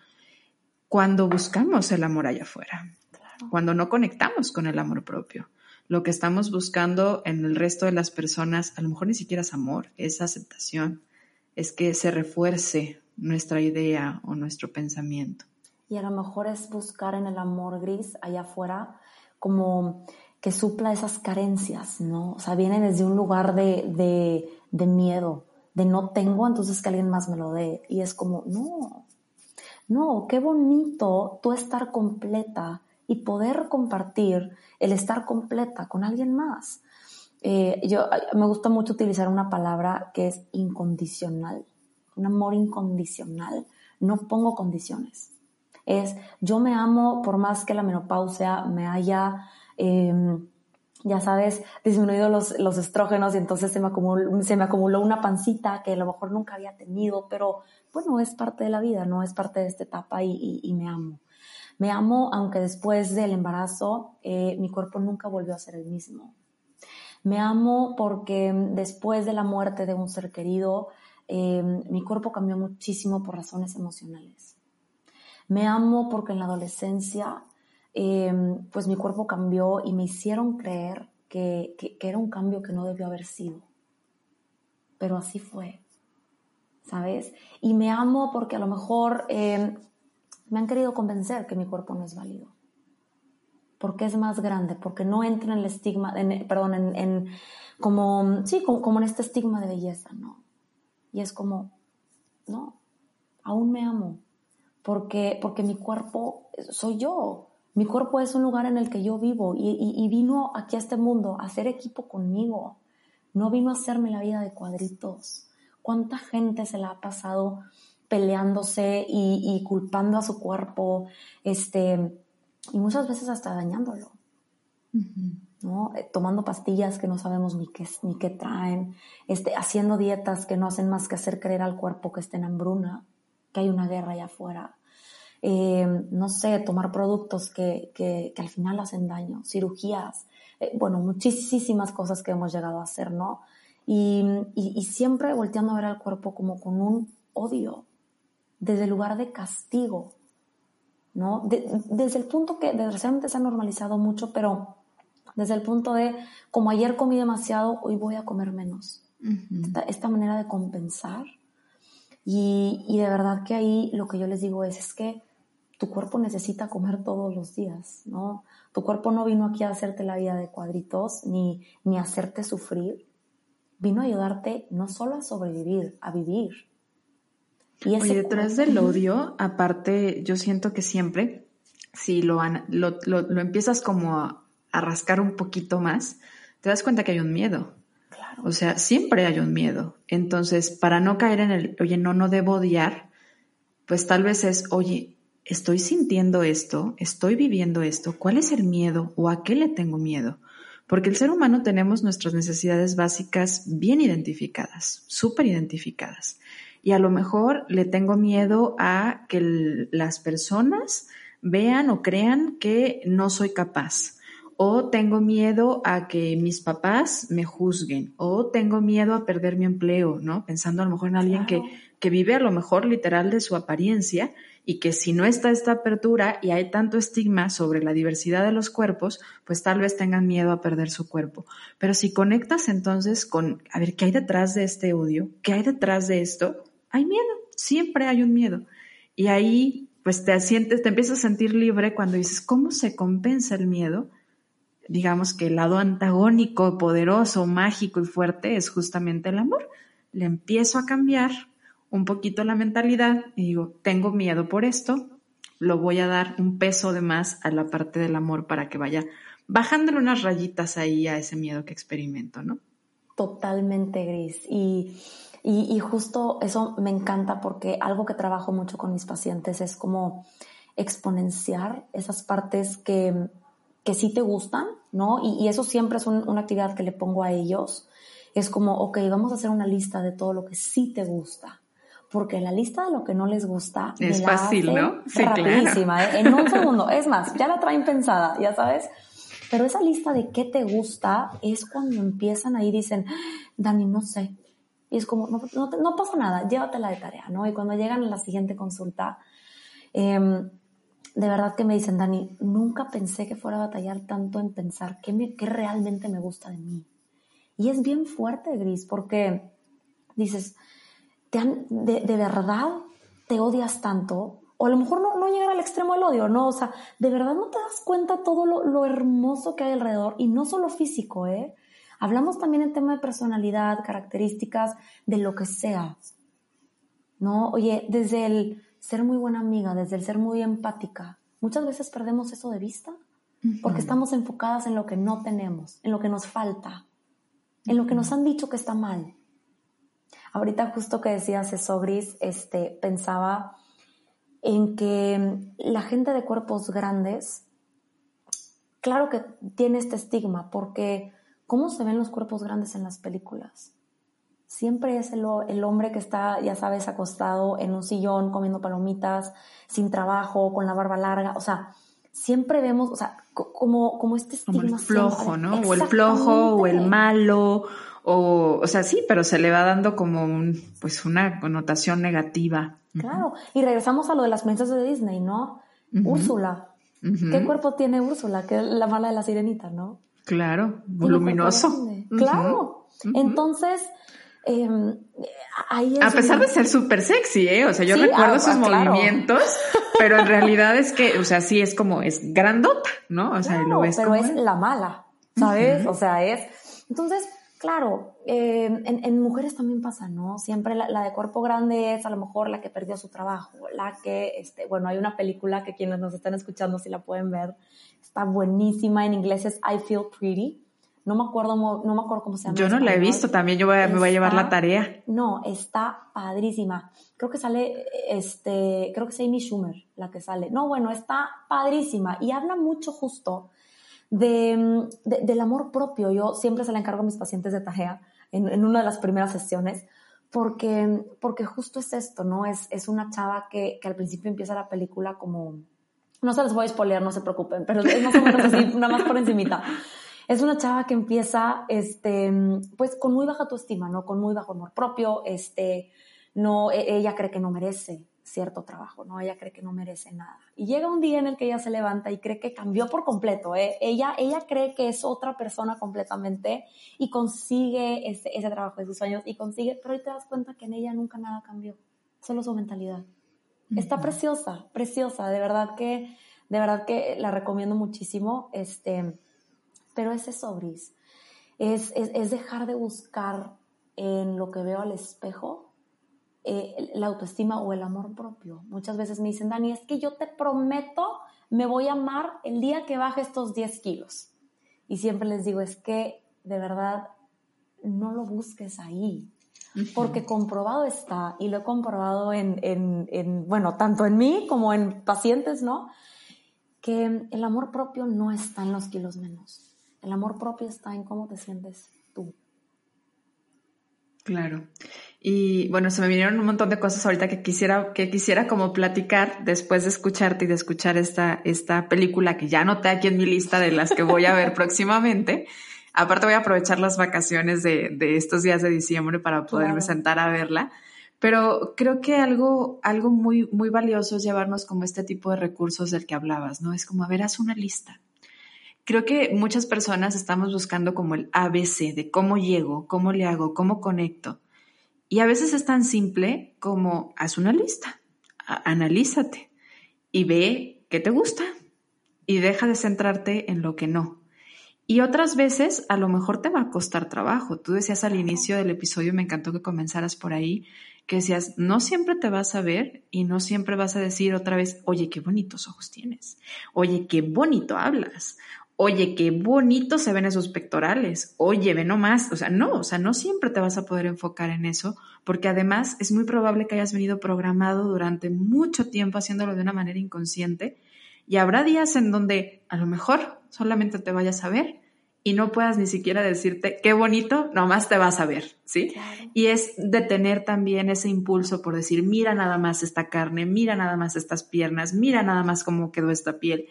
cuando buscamos el amor allá afuera, cuando no conectamos con el amor propio lo que estamos buscando en el resto de las personas, a lo mejor ni siquiera es amor, es aceptación, es que se refuerce nuestra idea o nuestro pensamiento. Y a lo mejor es buscar en el amor gris allá afuera como que supla esas carencias, ¿no? O sea, viene desde un lugar de, de miedo, de no tengo, entonces que alguien más me lo dé. Y es como, no, no, qué bonito tú estar completa y poder compartir el estar completa con alguien más. Eh, yo me gusta mucho utilizar una palabra que es incondicional, un amor incondicional. No pongo condiciones. Es yo me amo por más que la menopausia me haya, em, ya sabes, disminuido los, los, estrógenos y entonces se me, acumuló, se me acumuló una pancita que a lo mejor nunca había tenido, pero bueno, es parte de la vida, no es parte de esta etapa y me amo. Me amo aunque después del embarazo eh, mi cuerpo nunca volvió a ser el mismo. Me amo porque después de la muerte de un ser querido, eh, mi cuerpo cambió muchísimo por razones emocionales. Me amo porque en la adolescencia, eh, pues mi cuerpo cambió y me hicieron creer que, era un cambio que no debió haber sido. Pero así fue, ¿sabes? Y me amo porque a lo mejor me han querido convencer que mi cuerpo no es válido. Porque es más grande, porque no entra en el estigma, perdón, en, como, sí, como, en este estigma de belleza, ¿no? Y es como, no, aún me amo, porque, porque mi cuerpo soy yo. Mi cuerpo es un lugar en el que yo vivo y, y vino aquí a este mundo a hacer equipo conmigo. No vino a hacerme la vida de cuadritos. ¿Cuánta gente se la ha pasado peleándose y, culpando a su cuerpo, este, y muchas veces hasta dañándolo, ¿no? Eh, tomando pastillas que no sabemos ni qué, ni qué traen, este, haciendo dietas que no hacen más que hacer creer al cuerpo que está en hambruna, que hay una guerra allá afuera. Eh, no sé, tomar productos que, que, al final hacen daño, cirugías, eh, bueno, muchísimas cosas que hemos llegado a hacer, ¿no? Y, y, y, siempre volteando a ver al cuerpo como con un odio, desde el lugar de castigo, ¿no? desde el punto que desgraciadamente se ha normalizado mucho, pero desde el punto de, como ayer comí demasiado, hoy voy a comer menos. esta, manera de compensar. Y, y, de verdad que ahí lo que yo les digo es, es que tu cuerpo necesita comer todos los días, ¿no? Tu cuerpo no vino aquí a hacerte la vida de cuadritos ni, ni hacerte sufrir. Vino a ayudarte no solo a sobrevivir, a vivir. Y Oye, detrás del odio, aparte, yo siento que siempre, si lo, lo, lo, empiezas como a, a, rascar un poquito más, te das cuenta que hay un miedo. Claro. O sea, siempre hay un miedo. Entonces, para no caer en el, oye, no, no debo odiar, pues tal vez es, oye, estoy sintiendo esto, estoy viviendo esto, ¿cuál es el miedo o a qué le tengo miedo? Porque el ser humano tenemos nuestras necesidades básicas bien identificadas, súper identificadas. Y a lo mejor le tengo miedo a que las personas vean o crean que no soy capaz. O tengo miedo a que mis papás me juzguen. O tengo miedo a perder mi empleo, ¿no? Pensando a lo mejor en alguien que, que vive a lo mejor literal de su apariencia y que si no está esta apertura y hay tanto estigma sobre la diversidad de los cuerpos, pues tal vez tengan miedo a perder su cuerpo. Pero si conectas entonces con, a ver, ¿qué hay detrás de este odio? ¿Qué hay detrás de esto? Hay miedo, siempre hay un miedo. Y ahí pues te sientes, te empiezas a sentir libre cuando dices, ¿cómo se compensa el miedo? Digamos que el lado antagónico, poderoso, mágico y fuerte es justamente el amor. Le empiezo a cambiar un poquito la mentalidad y digo, tengo miedo por esto, lo voy a dar un peso de más a la parte del amor para que vaya bajándole unas rayitas ahí a ese miedo que experimento, ¿no? Totalmente gris. Y, y, justo eso me encanta porque algo que trabajo mucho con mis pacientes es como exponenciar esas partes que, que sí te gustan, ¿no? Y, eso siempre es una actividad que le pongo a ellos. Es como, ok, vamos a hacer una lista de todo lo que sí te gusta porque la lista de lo que no les gusta es fácil, ¿no? Sí, rapidísima, ¿eh? en un segundo. Es más, ya la traen pensada, ya sabes. Pero esa lista de qué te gusta es cuando empiezan ahí dicen, Dani, no sé. Y es como, no, no, pasa nada, llévatela de tarea, ¿no? Y cuando llegan a la siguiente consulta, em, de verdad que me dicen, Dani, nunca pensé que fuera a batallar tanto en pensar qué, me, qué realmente me gusta de mí. Y es bien fuerte, Gris, porque dices, de, verdad te odias tanto, o a lo mejor no, no llegar al extremo del odio, ¿no? O sea, de verdad no te das cuenta todo lo, hermoso que hay alrededor, y no solo físico, ¿eh? Hablamos también en tema de personalidad, características, de lo que seas, ¿no? Oye, desde el ser muy buena amiga, desde el ser muy empática, muchas veces perdemos eso de vista porque estamos enfocadas en lo que no tenemos, en lo que nos falta, en lo que nos han dicho que está mal. Ahorita justo que decías eso, Gris, este, pensaba en que la gente de cuerpos grandes, claro que tiene este estigma, porque ¿cómo se ven los cuerpos grandes en las películas? Siempre es el, el, hombre que está, ya sabes, acostado en un sillón comiendo palomitas, sin trabajo, con la barba larga, o sea, siempre vemos, o sea, como, como este estigma. Como el flojo, ¿no? O el flojo, o el malo, o, o sea, sí, pero se le va dando como un, pues una connotación negativa. Claro, y regresamos a lo de las princesas de Disney, ¿no? Úrsula. ¿Qué cuerpo tiene Úrsula? Que es la mala de la sirenita, ¿no? Claro, voluminoso. Claro. Entonces, eh, ahí A pesar de ser súper sexy, ¿eh? O sea, yo recuerdo ah, sus ah, movimientos, pero en realidad es que, o sea, sí es como, es grandota, ¿no? O sea, lo ves pero es la mala, ¿sabes? O sea, es... Entonces, Claro, eh, en, mujeres también pasa, ¿no? Siempre la, de cuerpo grande es a lo mejor la que perdió su trabajo, la que, este, bueno, hay una película que quienes nos están escuchando, si la pueden ver, está buenísima, en inglés es I Feel Pretty. No me acuerdo, no me acuerdo cómo se llama. Yo no la he visto, también yo me voy a llevar la tarea. No, está padrísima. Creo que sale, este, creo que es Amy Schumer la que sale. No, bueno, está padrísima y habla mucho justo de, del amor propio. Yo siempre se la encargo a mis pacientes de Tajea en, una de las primeras sesiones, porque, porque justo es esto, ¿no? Es, es una chava que, que al principio empieza la película como... No se les voy a spoilear, no se preocupen, pero es más o menos así, nada más por encimita. Es una chava que empieza, este, pues con muy baja autoestima, ¿no? Con muy bajo amor propio, este, no, e, ella cree que no merece, cierto trabajo, ¿no? Ella cree que no merece nada. Y llega un día en el que ella se levanta y cree que cambió por completo, ¿eh? Ella, ella cree que es otra persona completamente y consigue ese, ese trabajo de sus sueños y consigue, pero ahí te das cuenta que en ella nunca nada cambió, solo su mentalidad. Está preciosa, preciosa, de verdad que, de verdad que la recomiendo muchísimo, este, pero es eso, Bris. Es, es, es dejar de buscar en lo que veo al espejo eh, la autoestima o el amor propio. Muchas veces me dicen, Dani, es que yo te prometo, me voy a amar el día que baje estos 10 kilos. Y siempre les digo, es que de verdad no lo busques ahí. Porque comprobado está, y lo he comprobado en, en, en, bueno, tanto en mí como en pacientes, ¿no? Que el amor propio no está en los kilos menos. El amor propio está en cómo te sientes tú. Claro. Y bueno, se me vinieron un montón de cosas ahorita que quisiera, que quisiera como platicar después de escucharte y de escuchar esta, esta película que ya anoté aquí en mi lista de las que voy a ver próximamente. Aparte voy a aprovechar las vacaciones de, de estos días de diciembre para poderme sentar a verla. Pero creo que algo, algo muy, muy valioso es llevarnos como este tipo de recursos del que hablabas, ¿no? Es como, a ver, haz una lista. Creo que muchas personas estamos buscando como el ABC de cómo llego, cómo le hago, cómo conecto. Y a veces es tan simple como haz una lista, analízate y ve qué te gusta y deja de centrarte en lo que no. Y otras veces a lo mejor te va a costar trabajo. Tú decías al inicio del episodio, me encantó que comenzaras por ahí, que decías, no siempre te vas a ver y no siempre vas a decir otra vez, oye, qué bonitos ojos tienes, oye, qué bonito hablas, oye, qué bonito se ven esos pectorales, oye, ve nomás, o sea, no, o sea, no siempre te vas a poder enfocar en eso, porque además es muy probable que hayas venido programado durante mucho tiempo haciéndolo de una manera inconsciente y habrá días en donde a lo mejor solamente te vayas a ver y no puedas ni siquiera decirte qué bonito, nomás te vas a ver, ¿sí? Y es de tener también ese impulso por decir, mira nada más esta carne, mira nada más estas piernas, mira nada más cómo quedó esta piel.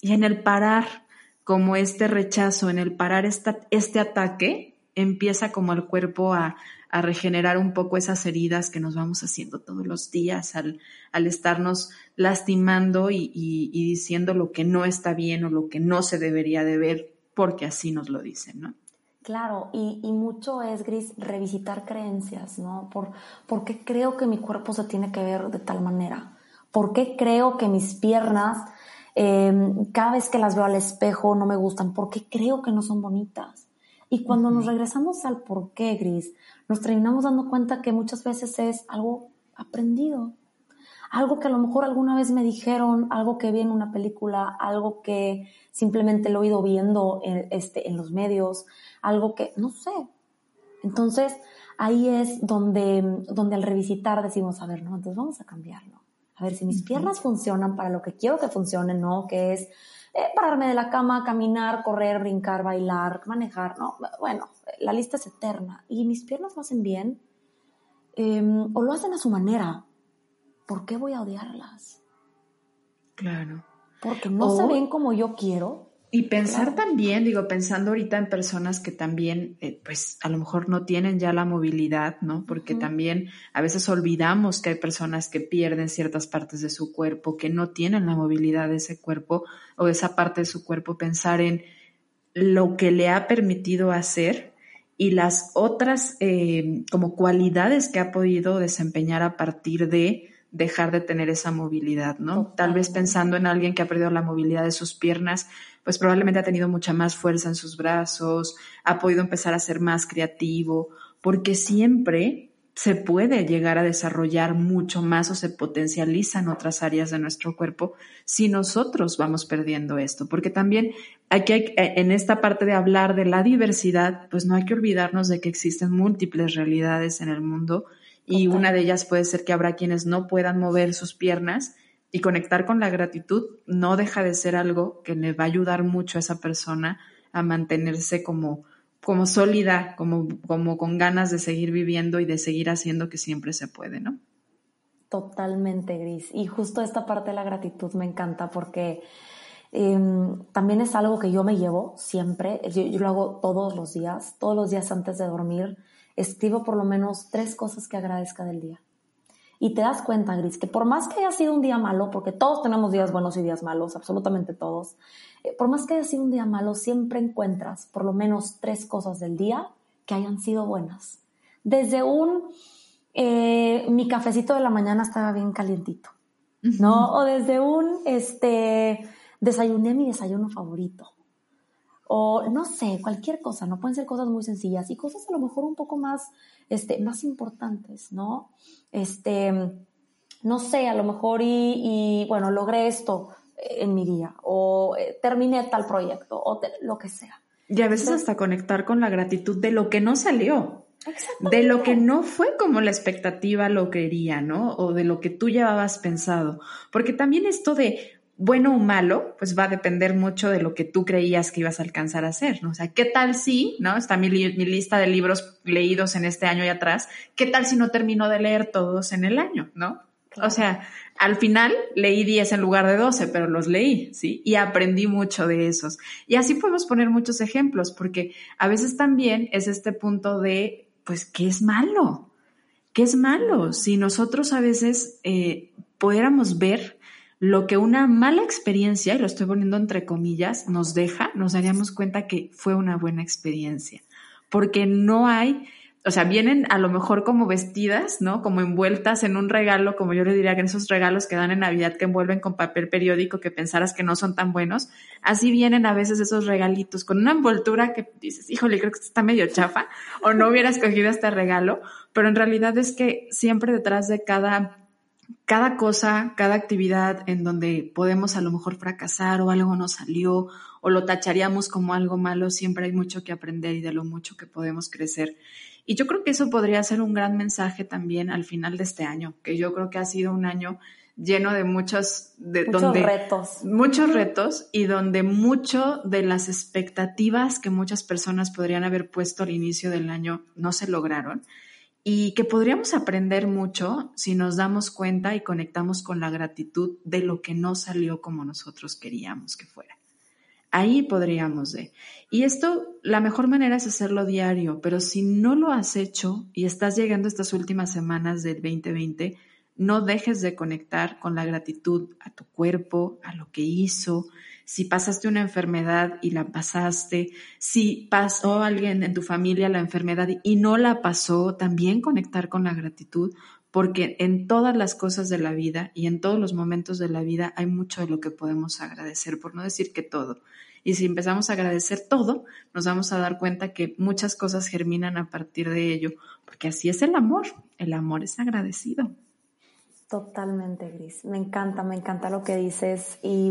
Y en el parar como este rechazo, en el parar este ataque, empieza como el cuerpo a, a, regenerar un poco esas heridas que nos vamos haciendo todos los días al, al estarnos lastimando y, y, y, diciendo lo que no está bien o lo que no se debería de ver porque así nos lo dicen, ¿no? Claro, y, y mucho es, Gris, revisitar creencias, ¿no? Por, ¿Por qué creo que mi cuerpo se tiene que ver de tal manera? ¿Por qué creo que mis piernas Em, cada vez que las veo al espejo no me gustan porque creo que no son bonitas. Y cuando nos regresamos al por qué, Gris, nos terminamos dando cuenta que muchas veces es algo aprendido, algo que a lo mejor alguna vez me dijeron, algo que vi en una película, algo que simplemente lo he ido viendo en, este, en los medios, algo que, no sé. Entonces, ahí es donde, donde al revisitar decimos, a ver, no, entonces vamos a cambiarlo. A ver si mis piernas funcionan para lo que quiero que funcionen, ¿no? Que es eh, pararme de la cama, caminar, correr, brincar, bailar, manejar, ¿no? Bueno, la lista es eterna. Y mis piernas lo hacen bien em, o lo hacen a su manera. ¿Por qué voy a odiarlas? Claro. Porque no se ven como yo quiero y pensar también, digo, pensando ahorita en personas que también, eh, pues a lo mejor no tienen ya la movilidad, ¿no? Porque también a veces olvidamos que hay personas que pierden ciertas partes de su cuerpo, que no tienen la movilidad de ese cuerpo o de esa parte de su cuerpo, pensar en lo que le ha permitido hacer y las otras eh, como cualidades que ha podido desempeñar a partir de dejar de tener esa movilidad, ¿no? Tal vez pensando en alguien que ha perdido la movilidad de sus piernas, pues probablemente ha tenido mucha más fuerza en sus brazos, ha podido empezar a ser más creativo, porque siempre se puede llegar a desarrollar mucho más o se potencializan otras áreas de nuestro cuerpo si nosotros vamos perdiendo esto, porque también hay que, en esta parte de hablar de la diversidad, pues no hay que olvidarnos de que existen múltiples realidades en el mundo y una de ellas puede ser que habrá quienes no puedan mover sus piernas y conectar con la gratitud no deja de ser algo que le va a ayudar mucho a esa persona a mantenerse como, como sólida, como, como con ganas de seguir viviendo y de seguir haciendo que siempre se puede, ¿no? Totalmente, Gris. Y justo esta parte de la gratitud me encanta porque em, también es algo que yo me llevo siempre. yo, lo hago todos los días, todos los días antes de dormir escribo por lo menos tres cosas que agradezca del día. y te das cuenta, Gris, que por más que haya sido un día malo, porque todos tenemos días buenos y días malos, absolutamente todos, eh, por más que haya sido un día malo, siempre encuentras por lo menos tres cosas del día que hayan sido buenas. Desde un, eh, mi cafecito de la mañana estaba bien calientito, ¿no? O desde un, este, desayuné mi desayuno favorito. O no sé, cualquier cosa, no pueden ser cosas muy sencillas y cosas a lo mejor un poco más, este, más importantes, ¿no? Este, no sé, a lo mejor y, y bueno, logré esto en mi día o eh, terminé tal proyecto o lo que sea. Y a veces hasta conectar con la gratitud de lo que no salió, de lo que no fue como la expectativa lo quería, ¿no? O de lo que tú llevabas pensado. Porque también esto de bueno o malo, pues va a depender mucho de lo que tú creías que ibas a alcanzar a hacer, ¿no? O sea, ¿qué tal si, ¿no? Está mi, lista de libros leídos en este año y atrás, ¿qué tal si no termino de leer todos en el año, ¿no? O sea, al final leí 10 en lugar de 12, pero los leí, ¿sí? Y aprendí mucho de esos. Y así podemos poner muchos ejemplos, porque a veces también es este punto de, pues, ¿qué es malo? ¿Qué es malo? Si nosotros a veces eh, pudiéramos ver lo que una mala experiencia, y lo estoy poniendo entre comillas, nos deja, nos daríamos cuenta que fue una buena experiencia, porque no hay o sea, vienen a lo mejor como vestidas, ¿no? Como envueltas en un regalo, como yo le diría que esos regalos que dan en Navidad que envuelven con papel periódico que pensaras que no son tan buenos. Así vienen a veces esos regalitos con una envoltura que dices, híjole, creo que está medio chafa o no hubiera escogido este regalo, pero en realidad es que siempre detrás de cada cada cosa, cada actividad en donde podemos a lo mejor fracasar o algo no salió o lo tacharíamos como algo malo, siempre hay mucho que aprender y de lo mucho que podemos crecer. Y yo creo que eso podría ser un gran mensaje también al final de este año, que yo creo que ha sido un año lleno de muchos, de, muchos retos. Muchos retos y donde mucho de las expectativas que muchas personas podrían haber puesto al inicio del año no se lograron y que podríamos aprender mucho si nos damos cuenta y conectamos con la gratitud de lo que no salió como nosotros queríamos que fuera. Ahí podríamos de. Y esto, la mejor manera es hacerlo diario, pero si no lo has hecho y estás llegando estas últimas semanas del 2020, no dejes de conectar con la gratitud a tu cuerpo, a lo que hizo. Si pasaste una enfermedad y la pasaste, si pasó alguien en tu familia la enfermedad y no la pasó, también conectar con la gratitud, porque en todas las cosas de la vida y en todos los momentos de la vida hay mucho de lo que podemos agradecer, por no decir que todo. Y si empezamos a agradecer todo, nos vamos a dar cuenta que muchas cosas germinan a partir de ello, porque así es el amor. El amor es agradecido. Totalmente, Gris. Me encanta, me encanta lo que dices. Y,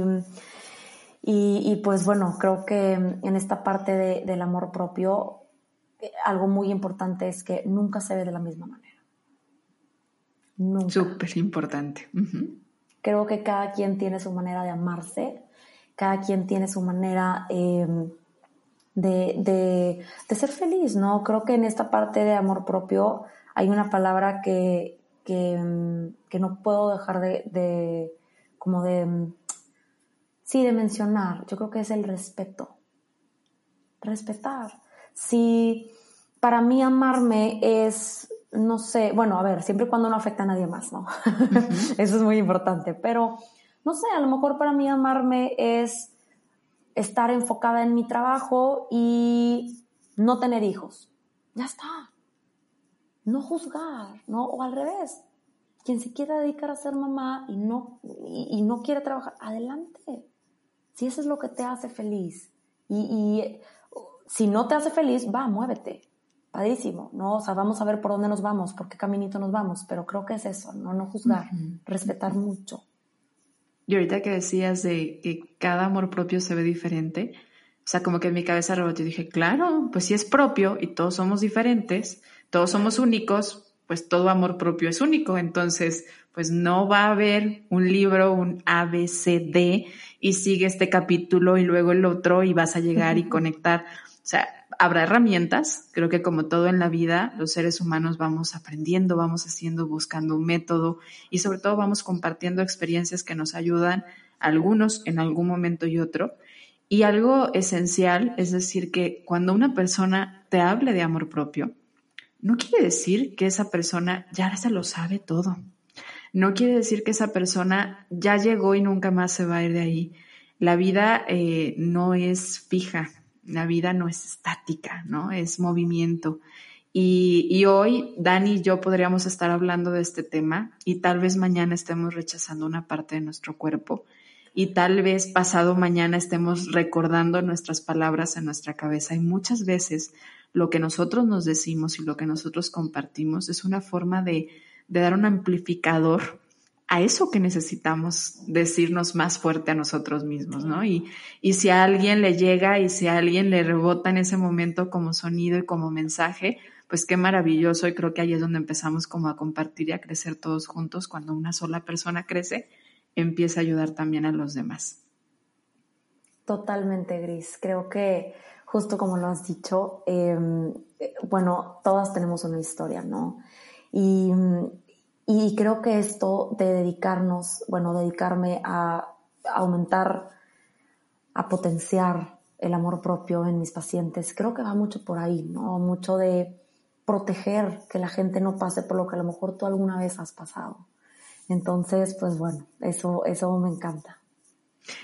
y, pues bueno, creo que en esta parte del amor propio, eh, algo muy importante es que nunca se ve de la misma manera. Nunca. Súper importante. Creo que cada quien tiene su manera de amarse cada quien tiene su manera em, de, ser feliz, ¿no? Creo que en esta parte de amor propio hay una palabra que, em, no puedo dejar de, como de, sí, de mencionar. Yo creo que es el respeto. Respetar. Si para mí amarme es, no sé, bueno, a ver, siempre y cuando no afecta a nadie más, ¿no? Eso es muy importante, pero no sé, a lo mejor para mí amarme es estar enfocada en mi trabajo y no tener hijos. Ya está. No juzgar, ¿no? O al revés. Quien se quiera dedicar a ser mamá y no, y, no quiere trabajar, adelante. Si eso es lo que te hace feliz. Y, si no te hace feliz, va, muévete. Padrísimo, ¿no? O sea, vamos a ver por dónde nos vamos, por qué caminito nos vamos, pero creo que es eso, no, no juzgar, respetar mucho. Y ahorita que decías de que cada amor propio se ve diferente, o sea, como que en mi cabeza rebotó y dije, claro, pues si es propio y todos somos diferentes, todos somos únicos, pues todo amor propio es único. Entonces, pues no va a haber un libro, un ABCD y sigue este capítulo y luego el otro y vas a llegar y conectar. O sea, habrá herramientas, creo que como todo en la vida, los seres humanos vamos aprendiendo, vamos haciendo, buscando un método y sobre todo vamos compartiendo experiencias que nos ayudan, algunos en algún momento y otro. Y algo esencial es decir que cuando una persona te hable de amor propio, no quiere decir que esa persona ya se lo sabe todo. No quiere decir que esa persona ya llegó y nunca más se va a ir de ahí. La vida eh, no es fija, la vida no es estática, ¿no? Es movimiento. Y, y, hoy Dani y yo podríamos estar hablando de este tema y tal vez mañana estemos rechazando una parte de nuestro cuerpo y tal vez pasado mañana estemos recordando nuestras palabras en nuestra cabeza y muchas veces lo que nosotros nos decimos y lo que nosotros compartimos es una forma de, de dar un amplificador a eso que necesitamos decirnos más fuerte a nosotros mismos, ¿no? Y, y si a alguien le llega y si a alguien le rebota en ese momento como sonido y como mensaje, pues qué maravilloso y creo que ahí es donde empezamos como a compartir y a crecer todos juntos. Cuando una sola persona crece, empieza a ayudar también a los demás. Totalmente, Gris. Creo que justo como lo has dicho, em, bueno, todas tenemos una historia, ¿no? Y, y, creo que esto de dedicarnos, bueno, dedicarme a aumentar, a potenciar el amor propio en mis pacientes, creo que va mucho por ahí, ¿no? Mucho de proteger que la gente no pase por lo que a lo mejor tú alguna vez has pasado. Entonces, pues bueno, eso, eso me encanta.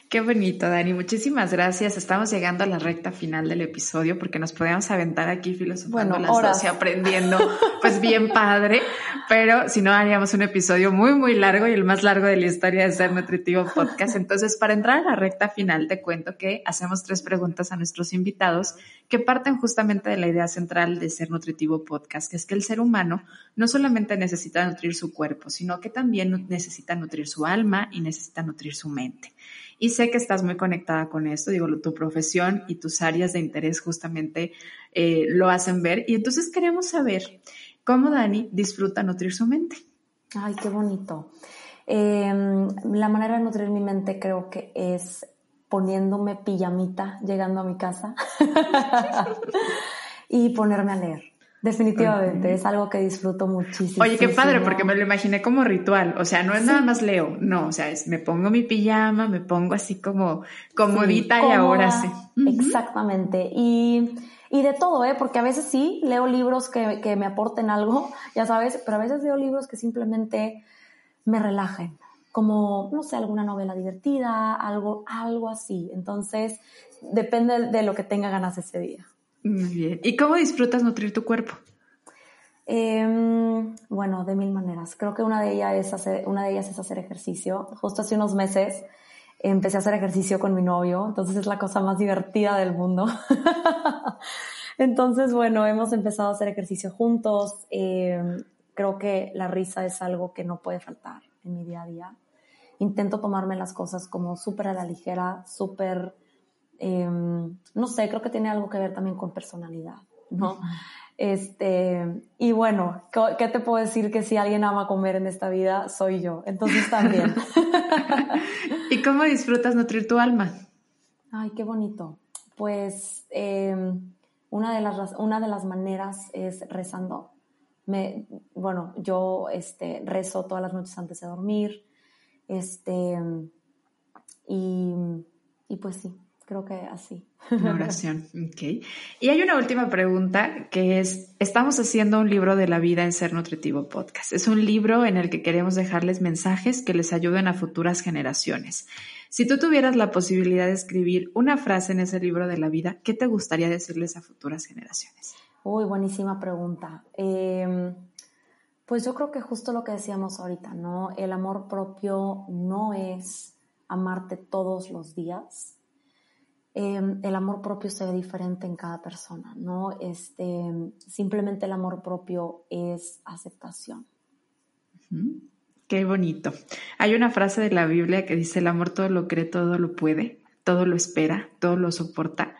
Qué bonito, Dani. Muchísimas gracias. Estamos llegando a la recta final del episodio porque nos podíamos aventar aquí filosofando las dos y aprendiendo, pues bien padre. Pero si no, haríamos un episodio muy, muy largo y el más largo de la historia de Ser Nutritivo Podcast. Entonces, para entrar a la recta final, te cuento que hacemos tres preguntas a nuestros invitados que parten justamente de la idea central de Ser Nutritivo Podcast, que es que el ser humano no solamente necesita nutrir su cuerpo, sino que también necesita nutrir su alma y necesita nutrir su mente. Y sé que estás muy conectada con esto, digo, tu profesión y tus áreas de interés justamente eh, lo hacen ver. Y entonces queremos saber cómo Dani disfruta nutrir su mente. Ay, qué bonito. Em, la manera de nutrir mi mente creo que es poniéndome pijamita llegando a mi casa y ponerme a leer. Definitivamente, es algo que disfruto muchísimo. Oye, qué padre, porque me lo imaginé como ritual. O sea, no es nada más leo, no, o sea, es me pongo mi pijama, me pongo así como comodita y ahora sí. Exactamente. Y, y, de todo, ¿eh? Porque a veces sí leo libros que, que me aporten algo, ya sabes, pero a veces leo libros que simplemente me relajen como, no sé, alguna novela divertida, algo, algo así. Entonces, depende de lo que tenga ganas ese día. Muy bien. ¿Y cómo disfrutas nutrir tu cuerpo? Em, bueno, de mil maneras. Creo que una de, ellas es hacer, una de ellas es hacer ejercicio. Justo hace unos meses empecé a hacer ejercicio con mi novio, entonces es la cosa más divertida del mundo. entonces, bueno, hemos empezado a hacer ejercicio juntos. Em, creo que la risa es algo que no puede faltar en mi día a día. Intento tomarme las cosas como súper a la ligera, súper Em, no sé, creo que tiene algo que ver también con personalidad, ¿no? Este, y bueno, ¿qué te puedo decir? Que si alguien ama comer en esta vida, soy yo. Entonces también. ¿Y cómo disfrutas nutrir tu alma? Ay, qué bonito. Pues em, una, de las, una de las maneras es rezando. Me, bueno, yo este, rezo todas las noches antes de dormir. Este, y, y pues sí, creo que así. Una oración, ok. Y hay una última pregunta que es, estamos haciendo un libro de la vida en Ser Nutritivo Podcast. Es un libro en el que queremos dejarles mensajes que les ayuden a futuras generaciones. Si tú tuvieras la posibilidad de escribir una frase en ese libro de la vida, ¿qué te gustaría decirles a futuras generaciones? Uy, buenísima pregunta. Em, pues yo creo que justo lo que decíamos ahorita, ¿no? El amor propio no es amarte todos los días, Em, el amor propio se ve diferente en cada persona, ¿no? Este, simplemente el amor propio es aceptación. Qué bonito. Hay una frase de la Biblia que dice, el amor todo lo cree, todo lo puede, todo lo espera, todo lo soporta.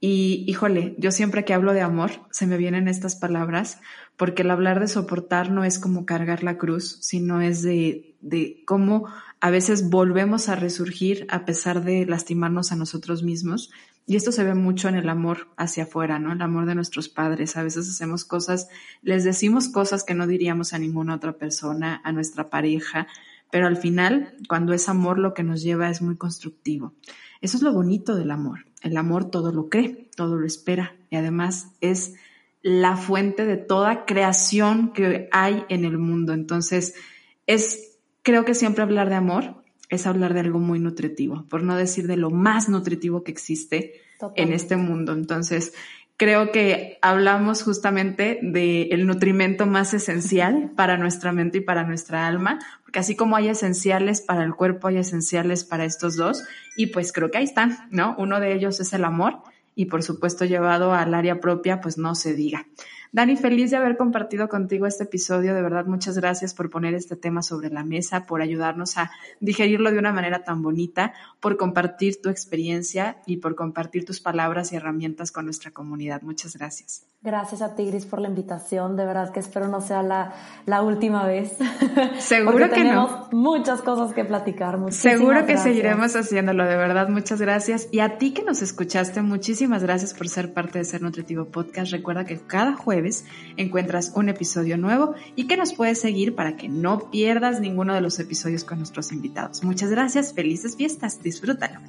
Y híjole, yo siempre que hablo de amor se me vienen estas palabras, porque el hablar de soportar no es como cargar la cruz, sino es de, de cómo a veces volvemos a resurgir a pesar de lastimarnos a nosotros mismos. Y esto se ve mucho en el amor hacia afuera, ¿no? El amor de nuestros padres. A veces hacemos cosas, les decimos cosas que no diríamos a ninguna otra persona, a nuestra pareja, pero al final, cuando es amor, lo que nos lleva es muy constructivo. Eso es lo bonito del amor. El amor todo lo cree, todo lo espera y además es la fuente de toda creación que hay en el mundo. Entonces, es creo que siempre hablar de amor es hablar de algo muy nutritivo, por no decir de lo más nutritivo que existe en este mundo. Entonces, creo que hablamos justamente del nutrimento más esencial para nuestra mente y para nuestra alma, porque así como hay esenciales para el cuerpo, hay esenciales para estos dos, y pues creo que ahí están, ¿no? Uno de ellos es el amor y por supuesto llevado al área propia, pues no se diga. Dani, feliz de haber compartido contigo este episodio. De verdad, muchas gracias por poner este tema sobre la mesa, por ayudarnos a digerirlo de una manera tan bonita, por compartir tu experiencia y por compartir tus palabras y herramientas con nuestra comunidad. Muchas gracias. Gracias a Tigris por la invitación. De verdad que espero no sea la, la última vez. Seguro que tenemos muchas cosas que platicar. Seguro que seguiremos haciéndolo. De verdad, muchas gracias. Y a ti que nos escuchaste, muchísimas gracias por ser parte de Ser Nutritivo Podcast. Recuerda que cada encuentras un episodio nuevo y que nos puedes seguir para que no pierdas ninguno de los episodios con nuestros invitados. Muchas gracias, felices fiestas, disfrútalo.